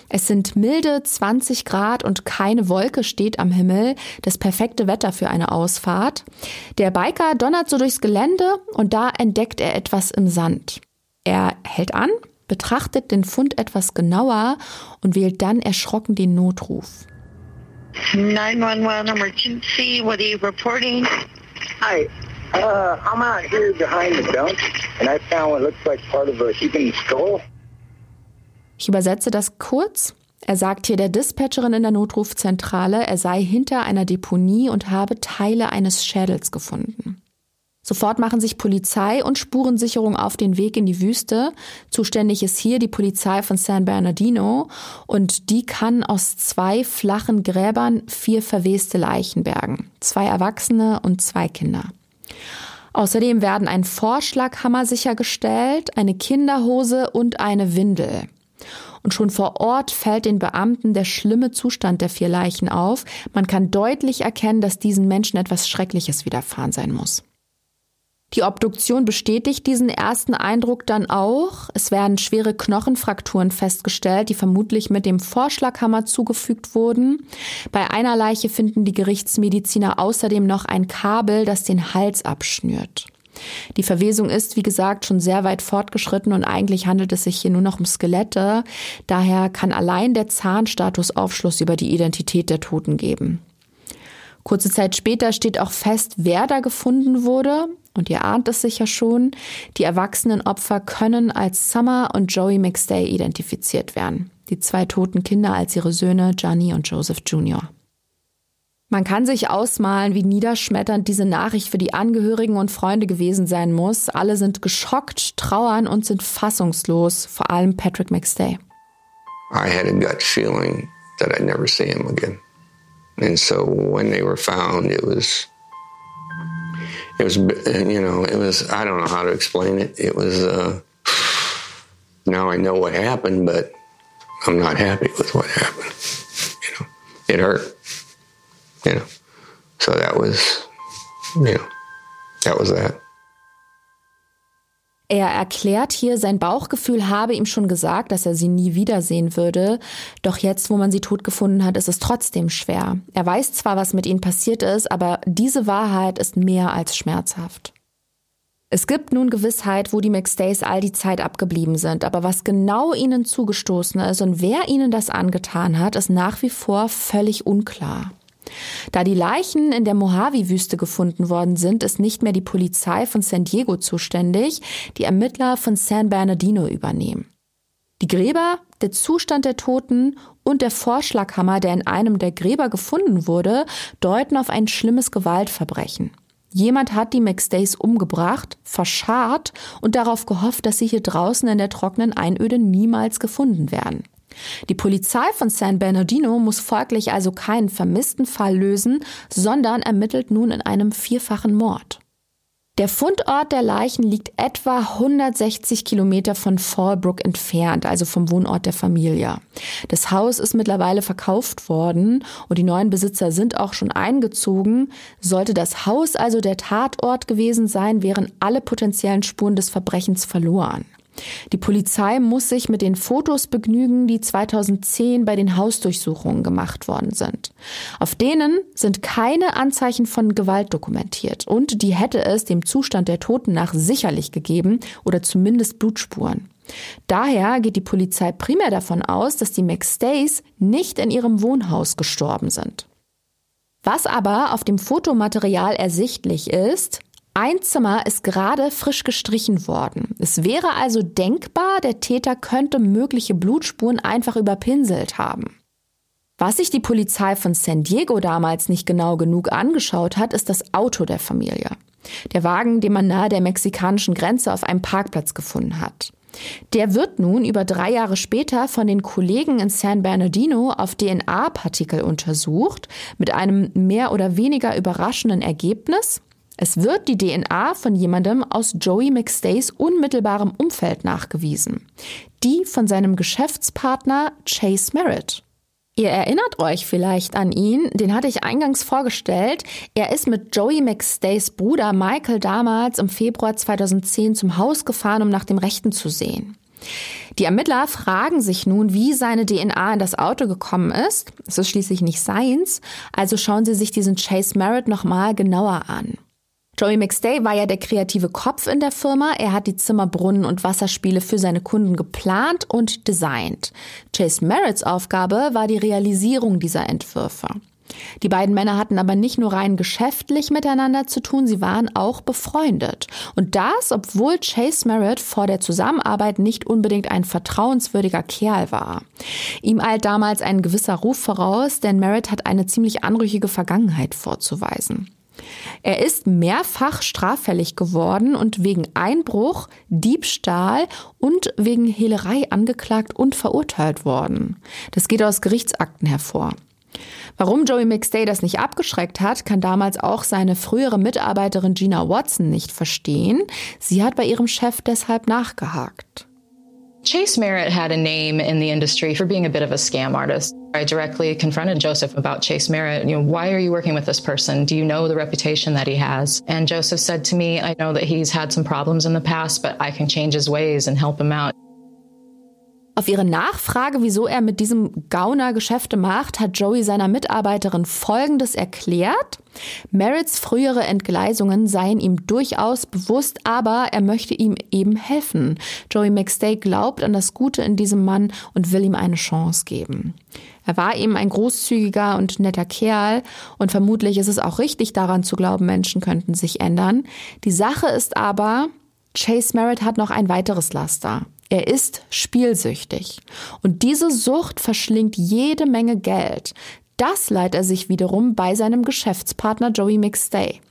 Es sind milde 20 Grad und keine Wolke steht am Himmel. Das perfekte Wetter für eine Ausfahrt. Der Biker donnert so durchs Gelände und da entdeckt er etwas im Sand. Er hält an, betrachtet den Fund etwas genauer und wählt dann erschrocken den Notruf. 911 emergency, what are you reporting? Hi, uh, I'm out here behind the dump and I found what looks like part of a human skull. Ich übersetze das kurz. Er sagt hier der Dispatcherin in der Notrufzentrale, er sei hinter einer Deponie und habe Teile eines Schädels gefunden. Sofort machen sich Polizei und Spurensicherung auf den Weg in die Wüste. Zuständig ist hier die Polizei von San Bernardino und die kann aus zwei flachen Gräbern vier verweste Leichen bergen. Zwei Erwachsene und zwei Kinder. Außerdem werden ein Vorschlaghammer sichergestellt, eine Kinderhose und eine Windel. Und schon vor Ort fällt den Beamten der schlimme Zustand der vier Leichen auf. Man kann deutlich erkennen, dass diesen Menschen etwas Schreckliches widerfahren sein muss. Die Obduktion bestätigt diesen ersten Eindruck dann auch. Es werden schwere Knochenfrakturen festgestellt, die vermutlich mit dem Vorschlaghammer zugefügt wurden. Bei einer Leiche finden die Gerichtsmediziner außerdem noch ein Kabel, das den Hals abschnürt. Die Verwesung ist, wie gesagt, schon sehr weit fortgeschritten und eigentlich handelt es sich hier nur noch um Skelette. Daher kann allein der Zahnstatus Aufschluss über die Identität der Toten geben. Kurze Zeit später steht auch fest, wer da gefunden wurde. Und ihr ahnt es sicher schon, die erwachsenen Opfer können als Summer und Joey McStay identifiziert werden. Die zwei toten Kinder als ihre Söhne Johnny und Joseph Jr. Man kann sich ausmalen, wie niederschmetternd diese Nachricht für die Angehörigen und Freunde gewesen sein muss. Alle sind geschockt, trauern und sind fassungslos, vor allem Patrick McStay. I had a gut feeling that I'd never see him again. And so when they were found, it was, it was, you know, it was, I don't know how to explain it. It was, uh, now I know what happened, but I'm not happy with what happened. You know, it hurt. You know, so that was, you know, that was that. Er erklärt hier, sein Bauchgefühl habe ihm schon gesagt, dass er sie nie wiedersehen würde. Doch jetzt, wo man sie tot gefunden hat, ist es trotzdem schwer. Er weiß zwar, was mit ihnen passiert ist, aber diese Wahrheit ist mehr als schmerzhaft. Es gibt nun Gewissheit, wo die McStays all die Zeit abgeblieben sind, aber was genau ihnen zugestoßen ist und wer ihnen das angetan hat, ist nach wie vor völlig unklar. Da die Leichen in der Mojave-Wüste gefunden worden sind, ist nicht mehr die Polizei von San Diego zuständig, die Ermittler von San Bernardino übernehmen. Gräber, der Zustand der Toten und der Vorschlaghammer, der in einem der Gräber gefunden wurde, deuten auf ein schlimmes Gewaltverbrechen. Jemand hat die McStays umgebracht, verscharrt und darauf gehofft, dass sie hier draußen in der trockenen Einöde niemals gefunden werden. Die Polizei von San Bernardino muss folglich also keinen vermissten Fall lösen, sondern ermittelt nun in einem vierfachen Mord. Der Fundort der Leichen liegt etwa 160 Kilometer von Fallbrook entfernt, also vom Wohnort der Familie. Das Haus ist mittlerweile verkauft worden und die neuen Besitzer sind auch schon eingezogen. Sollte das Haus also der Tatort gewesen sein, wären alle potenziellen Spuren des Verbrechens verloren. Die Polizei muss sich mit den Fotos begnügen, die 2010 bei den Hausdurchsuchungen gemacht worden sind. Auf denen sind keine Anzeichen von Gewalt dokumentiert und die hätte es dem Zustand der Toten nach sicherlich gegeben oder zumindest Blutspuren. Daher geht die Polizei primär davon aus, dass die McStays nicht in ihrem Wohnhaus gestorben sind. Was aber auf dem Fotomaterial ersichtlich ist, ein Zimmer ist gerade frisch gestrichen worden. Es wäre also denkbar, der Täter könnte mögliche Blutspuren einfach überpinselt haben. Was sich die Polizei von San Diego damals nicht genau genug angeschaut hat, ist das Auto der Familie. Der Wagen, den man nahe der mexikanischen Grenze auf einem Parkplatz gefunden hat. Der wird nun über drei Jahre später von den Kollegen in San Bernardino auf DNA-Partikel untersucht, mit einem mehr oder weniger überraschenden Ergebnis. Es wird die DNA von jemandem aus Joey McStays unmittelbarem Umfeld nachgewiesen. Die von seinem Geschäftspartner Chase Merritt. Ihr erinnert euch vielleicht an ihn, den hatte ich eingangs vorgestellt. Er ist mit Joey McStays Bruder Michael damals im Februar 2010 zum Haus gefahren, um nach dem Rechten zu sehen. Die Ermittler fragen sich nun, wie seine DNA in das Auto gekommen ist. Es ist schließlich nicht seins, also schauen sie sich diesen Chase Merritt nochmal genauer an. Joey McStay war ja der kreative Kopf in der Firma. Er hat die Zimmerbrunnen und Wasserspiele für seine Kunden geplant und designt. Chase Merritts Aufgabe war die Realisierung dieser Entwürfe. Die beiden Männer hatten aber nicht nur rein geschäftlich miteinander zu tun, sie waren auch befreundet. Und das, obwohl Chase Merritt vor der Zusammenarbeit nicht unbedingt ein vertrauenswürdiger Kerl war. Ihm eilt damals ein gewisser Ruf voraus, denn Merritt hat eine ziemlich anrüchige Vergangenheit vorzuweisen. Er ist mehrfach straffällig geworden und wegen Einbruch, Diebstahl und wegen Hehlerei angeklagt und verurteilt worden. Das geht aus Gerichtsakten hervor. Warum Joey McStay das nicht abgeschreckt hat, kann damals auch seine frühere Mitarbeiterin Gina Watson nicht verstehen. Sie hat bei ihrem Chef deshalb nachgehakt. Chase Merritt had a name in the industry for being a bit of a scam artist. I directly confronted Joseph about Chase Merritt. You know, why are you working with this person? Do you know the reputation that he has? And Joseph said to me, I know that he's had some problems in the past, but I can change his ways and help him out. Auf ihre Nachfrage, wieso er mit diesem Gauner Geschäfte macht, hat Joey seiner Mitarbeiterin Folgendes erklärt. Merritts frühere Entgleisungen seien ihm durchaus bewusst, aber er möchte ihm eben helfen. Joey McStay glaubt an das Gute in diesem Mann und will ihm eine Chance geben. Er war eben ein großzügiger und netter Kerl und vermutlich ist es auch richtig daran zu glauben, Menschen könnten sich ändern. Die Sache ist aber, Chase Merritt hat noch ein weiteres Laster. Er ist spielsüchtig. Und diese Sucht verschlingt jede Menge Geld. Das leiht er sich wiederum bei seinem Geschäftspartner Joey McStay.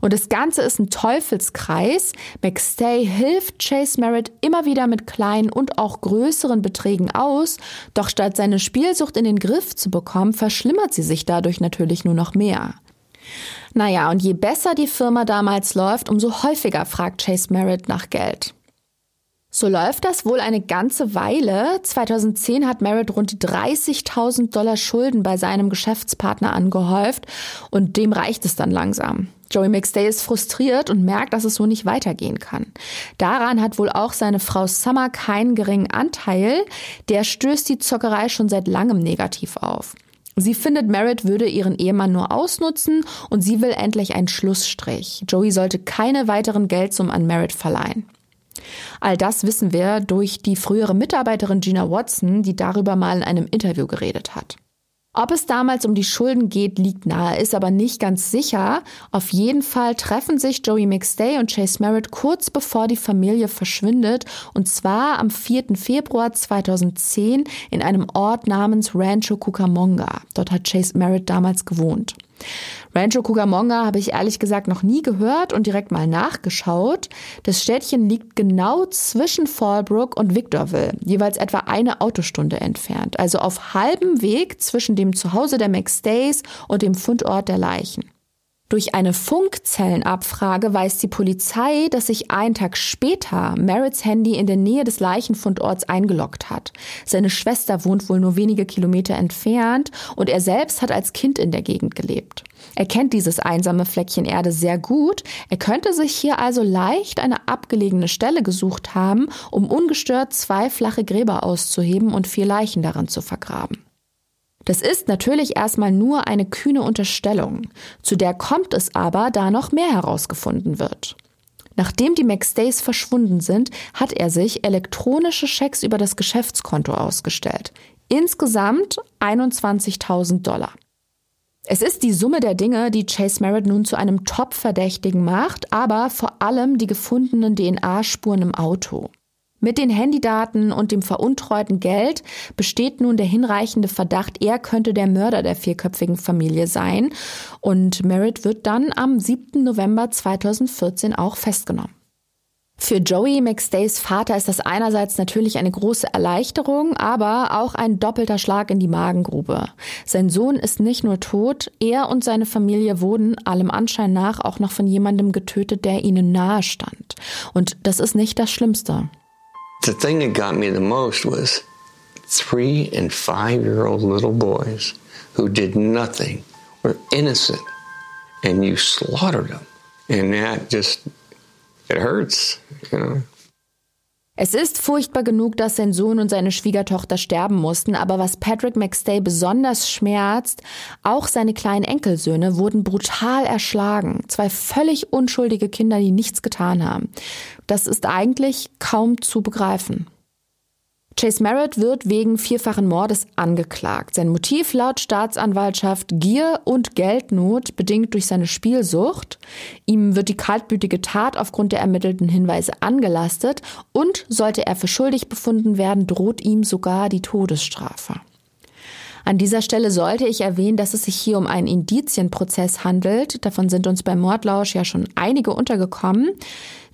Und das Ganze ist ein Teufelskreis. McStay hilft Chase Merritt immer wieder mit kleinen und auch größeren Beträgen aus, doch statt seine Spielsucht in den Griff zu bekommen, verschlimmert sie sich dadurch natürlich nur noch mehr. Naja, und je besser die Firma damals läuft, umso häufiger fragt Chase Merritt nach Geld. So läuft das wohl eine ganze Weile. 2010 hat Merritt rund 30.000 Dollar Schulden bei seinem Geschäftspartner angehäuft und dem reicht es dann langsam. Joey McStay ist frustriert und merkt, dass es so nicht weitergehen kann. Daran hat wohl auch seine Frau Summer keinen geringen Anteil. Der stößt die Zockerei schon seit langem negativ auf. Sie findet, Merritt würde ihren Ehemann nur ausnutzen und sie will endlich einen Schlussstrich. Joey sollte keine weiteren Geldsummen an Merritt verleihen. All das wissen wir durch die frühere Mitarbeiterin Gina Watson, die darüber mal in einem Interview geredet hat. Ob es damals um die Schulden geht, liegt nahe, ist aber nicht ganz sicher. Auf jeden Fall treffen sich Joey McStay und Chase Merritt kurz bevor die Familie verschwindet und zwar am 4. Februar 2010 in einem Ort namens Rancho Cucamonga. Dort hat Chase Merritt damals gewohnt. Rancho Cucamonga habe ich ehrlich gesagt noch nie gehört und direkt mal nachgeschaut. Das Städtchen liegt genau zwischen Fallbrook und Victorville, jeweils etwa eine Autostunde entfernt, also auf halbem Weg zwischen dem Zuhause der McStays und dem Fundort der Leichen. Durch eine Funkzellenabfrage weiß die Polizei, dass sich einen Tag später Merritts Handy in der Nähe des Leichenfundorts eingeloggt hat. Seine Schwester wohnt wohl nur wenige Kilometer entfernt und er selbst hat als Kind in der Gegend gelebt. Er kennt dieses einsame Fleckchen Erde sehr gut. Er könnte sich hier also leicht eine abgelegene Stelle gesucht haben, um ungestört zwei flache Gräber auszuheben und vier Leichen darin zu vergraben. Das ist natürlich erstmal nur eine kühne Unterstellung, zu der kommt es aber, da noch mehr herausgefunden wird. Nachdem die McStays verschwunden sind, hat er sich elektronische Schecks über das Geschäftskonto ausgestellt. Insgesamt 21.000 Dollar. Es ist die Summe der Dinge, die Chase Merritt nun zu einem Top-Verdächtigen macht, aber vor allem die gefundenen DNA-Spuren im Auto. Mit den Handydaten und dem veruntreuten Geld besteht nun der hinreichende Verdacht, er könnte der Mörder der vierköpfigen Familie sein. Und Merritt wird dann am 7. November 2014 auch festgenommen. Für Joey McStays Vater ist das einerseits natürlich eine große Erleichterung, aber auch ein doppelter Schlag in die Magengrube. Sein Sohn ist nicht nur tot, er und seine Familie wurden allem Anschein nach auch noch von jemandem getötet, der ihnen nahe stand. Und das ist nicht das Schlimmste. The thing that got me the most was three and five year old little boys who did nothing, were innocent, and you slaughtered them. And that just, it hurts, you know. Es ist furchtbar genug, dass sein Sohn und seine Schwiegertochter sterben mussten, aber was Patrick McStay besonders schmerzt, auch seine kleinen Enkelsöhne wurden brutal erschlagen. Zwei völlig unschuldige Kinder, die nichts getan haben. Das ist eigentlich kaum zu begreifen. Chase Merritt wird wegen vierfachen Mordes angeklagt. Sein Motiv laut Staatsanwaltschaft Gier und Geldnot bedingt durch seine Spielsucht. Ihm wird die kaltblütige Tat aufgrund der ermittelten Hinweise angelastet und sollte er für schuldig befunden werden, droht ihm sogar die Todesstrafe. An dieser Stelle sollte ich erwähnen, dass es sich hier um einen Indizienprozess handelt. Davon sind uns beim Mordlausch ja schon einige untergekommen.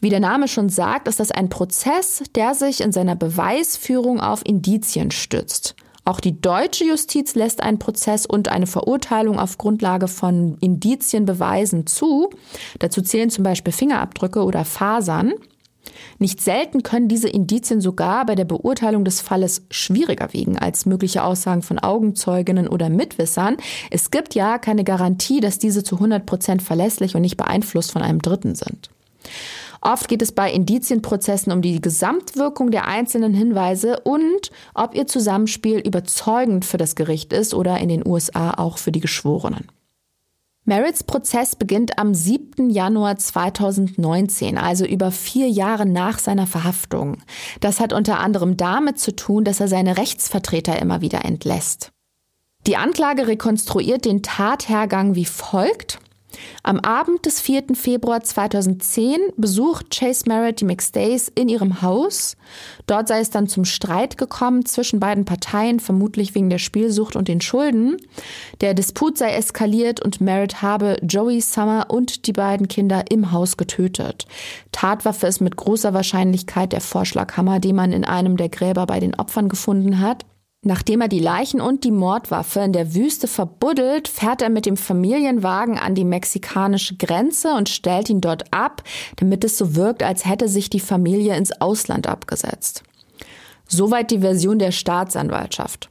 Wie der Name schon sagt, ist das ein Prozess, der sich in seiner Beweisführung auf Indizien stützt. Auch die deutsche Justiz lässt einen Prozess und eine Verurteilung auf Grundlage von Indizienbeweisen zu. Dazu zählen zum Beispiel Fingerabdrücke oder Fasern. Nicht selten können diese Indizien sogar bei der Beurteilung des Falles schwieriger wiegen als mögliche Aussagen von Augenzeuginnen oder Mitwissern. Es gibt ja keine Garantie, dass diese zu 100 Prozent verlässlich und nicht beeinflusst von einem Dritten sind. Oft geht es bei Indizienprozessen um die Gesamtwirkung der einzelnen Hinweise und ob ihr Zusammenspiel überzeugend für das Gericht ist oder in den USA auch für die Geschworenen. Merritts Prozess beginnt am 7. Januar 2019, also über vier Jahre nach seiner Verhaftung. Das hat unter anderem damit zu tun, dass er seine Rechtsvertreter immer wieder entlässt. Die Anklage rekonstruiert den Tathergang wie folgt. Am Abend des 4. Februar 2010 besucht Chase Merritt die McStays in ihrem Haus. Dort sei es dann zum Streit gekommen zwischen beiden Parteien, vermutlich wegen der Spielsucht und den Schulden. Der Disput sei eskaliert und Merritt habe Joey Summer und die beiden Kinder im Haus getötet. Tatwaffe ist mit großer Wahrscheinlichkeit der Vorschlaghammer, den man in einem der Gräber bei den Opfern gefunden hat. Nachdem er die Leichen und die Mordwaffe in der Wüste verbuddelt, fährt er mit dem Familienwagen an die mexikanische Grenze und stellt ihn dort ab, damit es so wirkt, als hätte sich die Familie ins Ausland abgesetzt. Soweit die Version der Staatsanwaltschaft.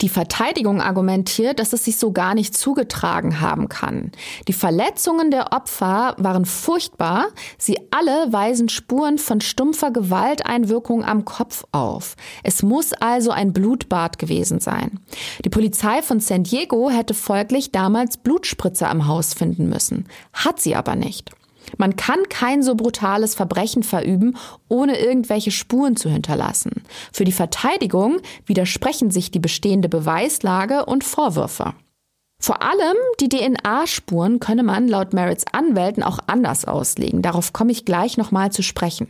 Die Verteidigung argumentiert, dass es sich so gar nicht zugetragen haben kann. Die Verletzungen der Opfer waren furchtbar. Sie alle weisen Spuren von stumpfer Gewalteinwirkung am Kopf auf. Es muss also ein Blutbad gewesen sein. Die Polizei von San Diego hätte folglich damals Blutspritze am Haus finden müssen. Hat sie aber nicht. Man kann kein so brutales Verbrechen verüben, ohne irgendwelche Spuren zu hinterlassen. Für die Verteidigung widersprechen sich die bestehende Beweislage und Vorwürfe. Vor allem die DNA-Spuren könne man laut Merritts Anwälten auch anders auslegen. Darauf komme ich gleich nochmal zu sprechen.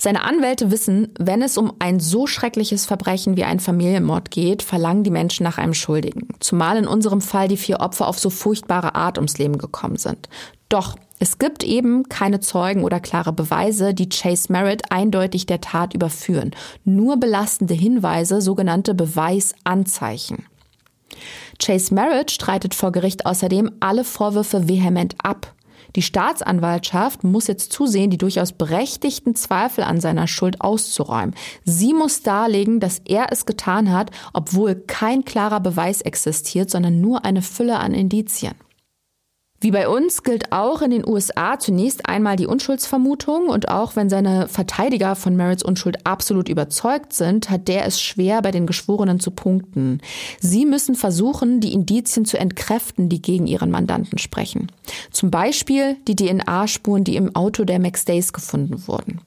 Seine Anwälte wissen, wenn es um ein so schreckliches Verbrechen wie ein Familienmord geht, verlangen die Menschen nach einem Schuldigen. Zumal in unserem Fall die vier Opfer auf so furchtbare Art ums Leben gekommen sind. Doch es gibt eben keine Zeugen oder klare Beweise, die Chase Merritt eindeutig der Tat überführen. Nur belastende Hinweise, sogenannte Beweisanzeichen. Chase Merritt streitet vor Gericht außerdem alle Vorwürfe vehement ab. Die Staatsanwaltschaft muss jetzt zusehen, die durchaus berechtigten Zweifel an seiner Schuld auszuräumen. Sie muss darlegen, dass er es getan hat, obwohl kein klarer Beweis existiert, sondern nur eine Fülle an Indizien. Wie bei uns gilt auch in den USA zunächst einmal die Unschuldsvermutung und auch wenn seine Verteidiger von Merritts Unschuld absolut überzeugt sind, hat der es schwer, bei den Geschworenen zu punkten. Sie müssen versuchen, die Indizien zu entkräften, die gegen ihren Mandanten sprechen. Zum Beispiel die DNA-Spuren, die im Auto der McStays gefunden wurden.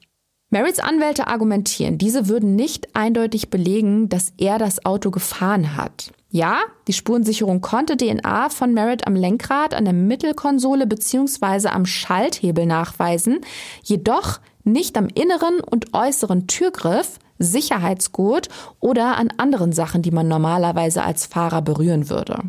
Marys Anwälte argumentieren, diese würden nicht eindeutig belegen, dass er das Auto gefahren hat. Ja, die Spurensicherung konnte DNA von Merritt am Lenkrad, an der Mittelkonsole bzw. am Schalthebel nachweisen, jedoch nicht am inneren und äußeren Türgriff, Sicherheitsgurt oder an anderen Sachen, die man normalerweise als Fahrer berühren würde.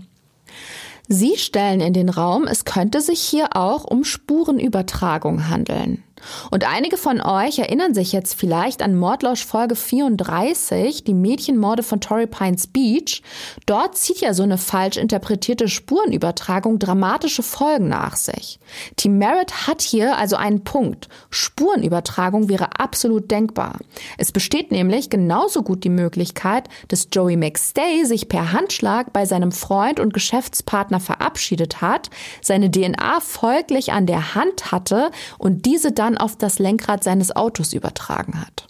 Sie stellen in den Raum, es könnte sich hier auch um Spurenübertragung handeln. Und einige von euch erinnern sich jetzt vielleicht an Mordlausch Folge 34, die Mädchenmorde von Torrey Pines Beach. Dort zieht ja so eine falsch interpretierte Spurenübertragung dramatische Folgen nach sich. Team Merritt hat hier also einen Punkt. Spurenübertragung wäre absolut denkbar. Es besteht nämlich genauso gut die Möglichkeit, dass Joey McStay sich per Handschlag bei seinem Freund und Geschäftspartner verabschiedet hat, seine DNA folglich an der Hand hatte und diese dann auf das Lenkrad seines Autos übertragen hat.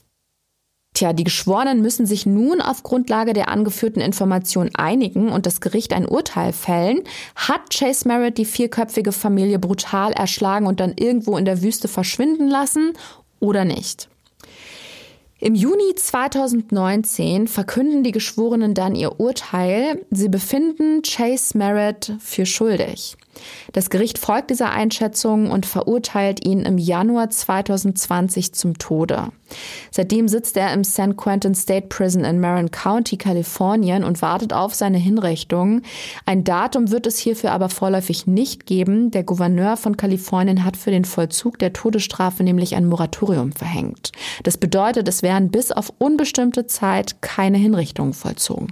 Tja, die Geschworenen müssen sich nun auf Grundlage der angeführten Informationen einigen und das Gericht ein Urteil fällen. Hat Chase Merritt die vierköpfige Familie brutal erschlagen und dann irgendwo in der Wüste verschwinden lassen oder nicht? Im Juni 2019 verkünden die Geschworenen dann ihr Urteil. Sie befinden Chase Merritt für schuldig. Das Gericht folgt dieser Einschätzung und verurteilt ihn im Januar 2020 zum Tode. Seitdem sitzt er im San Quentin State Prison in Marin County, Kalifornien und wartet auf seine Hinrichtung. Ein Datum wird es hierfür aber vorläufig nicht geben. Der Gouverneur von Kalifornien hat für den Vollzug der Todesstrafe nämlich ein Moratorium verhängt. Das bedeutet, es werden bis auf unbestimmte Zeit keine Hinrichtungen vollzogen.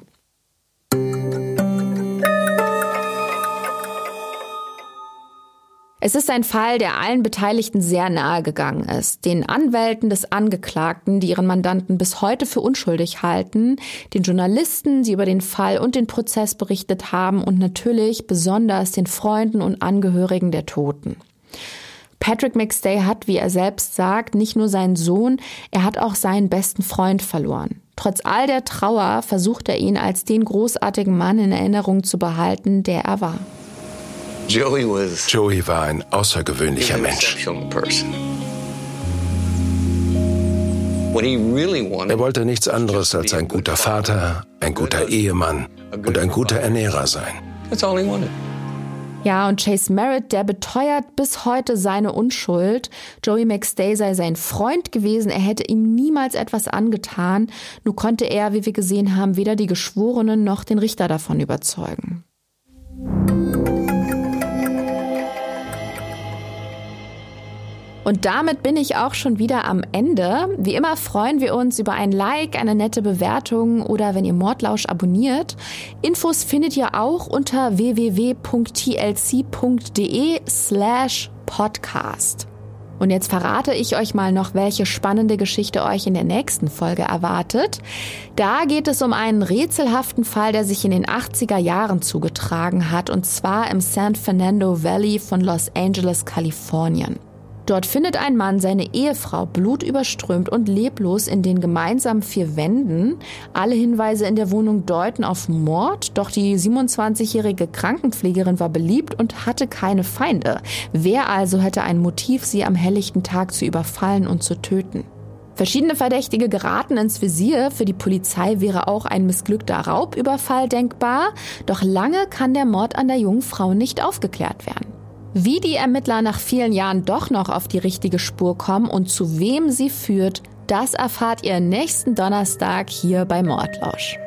Es ist ein Fall, der allen Beteiligten sehr nahe gegangen ist. Den Anwälten des Angeklagten, die ihren Mandanten bis heute für unschuldig halten, den Journalisten, die über den Fall und den Prozess berichtet haben und natürlich besonders den Freunden und Angehörigen der Toten. Patrick McStay hat, wie er selbst sagt, nicht nur seinen Sohn, er hat auch seinen besten Freund verloren. Trotz all der Trauer versucht er ihn als den großartigen Mann in Erinnerung zu behalten, der er war. Joey war ein außergewöhnlicher Mensch. Er wollte nichts anderes als ein guter Vater, ein guter Ehemann und ein guter Ernährer sein. Ja, und Chase Merritt, der beteuert bis heute seine Unschuld. Joey McStay sei sein Freund gewesen, er hätte ihm niemals etwas angetan. Nur konnte er, wie wir gesehen haben, weder die Geschworenen noch den Richter davon überzeugen. Und damit bin ich auch schon wieder am Ende. Wie immer freuen wir uns über ein Like, eine nette Bewertung oder wenn ihr Mordlausch abonniert. Infos findet ihr auch unter www.tlc.de slash podcast. Und jetzt verrate ich euch mal noch, welche spannende Geschichte euch in der nächsten Folge erwartet. Da geht es um einen rätselhaften Fall, der sich in den 80er Jahren zugetragen hat, und zwar im San Fernando Valley von Los Angeles, Kalifornien. Dort findet ein Mann seine Ehefrau blutüberströmt und leblos in den gemeinsamen vier Wänden. Alle Hinweise in der Wohnung deuten auf Mord, doch die 27-jährige Krankenpflegerin war beliebt und hatte keine Feinde. Wer also hätte ein Motiv, sie am helllichten Tag zu überfallen und zu töten? Verschiedene Verdächtige geraten ins Visier. Für die Polizei wäre auch ein missglückter Raubüberfall denkbar. Doch lange kann der Mord an der jungen Frau nicht aufgeklärt werden. Wie die Ermittler nach vielen Jahren doch noch auf die richtige Spur kommen und zu wem sie führt, das erfahrt ihr nächsten Donnerstag hier bei Mordlausch.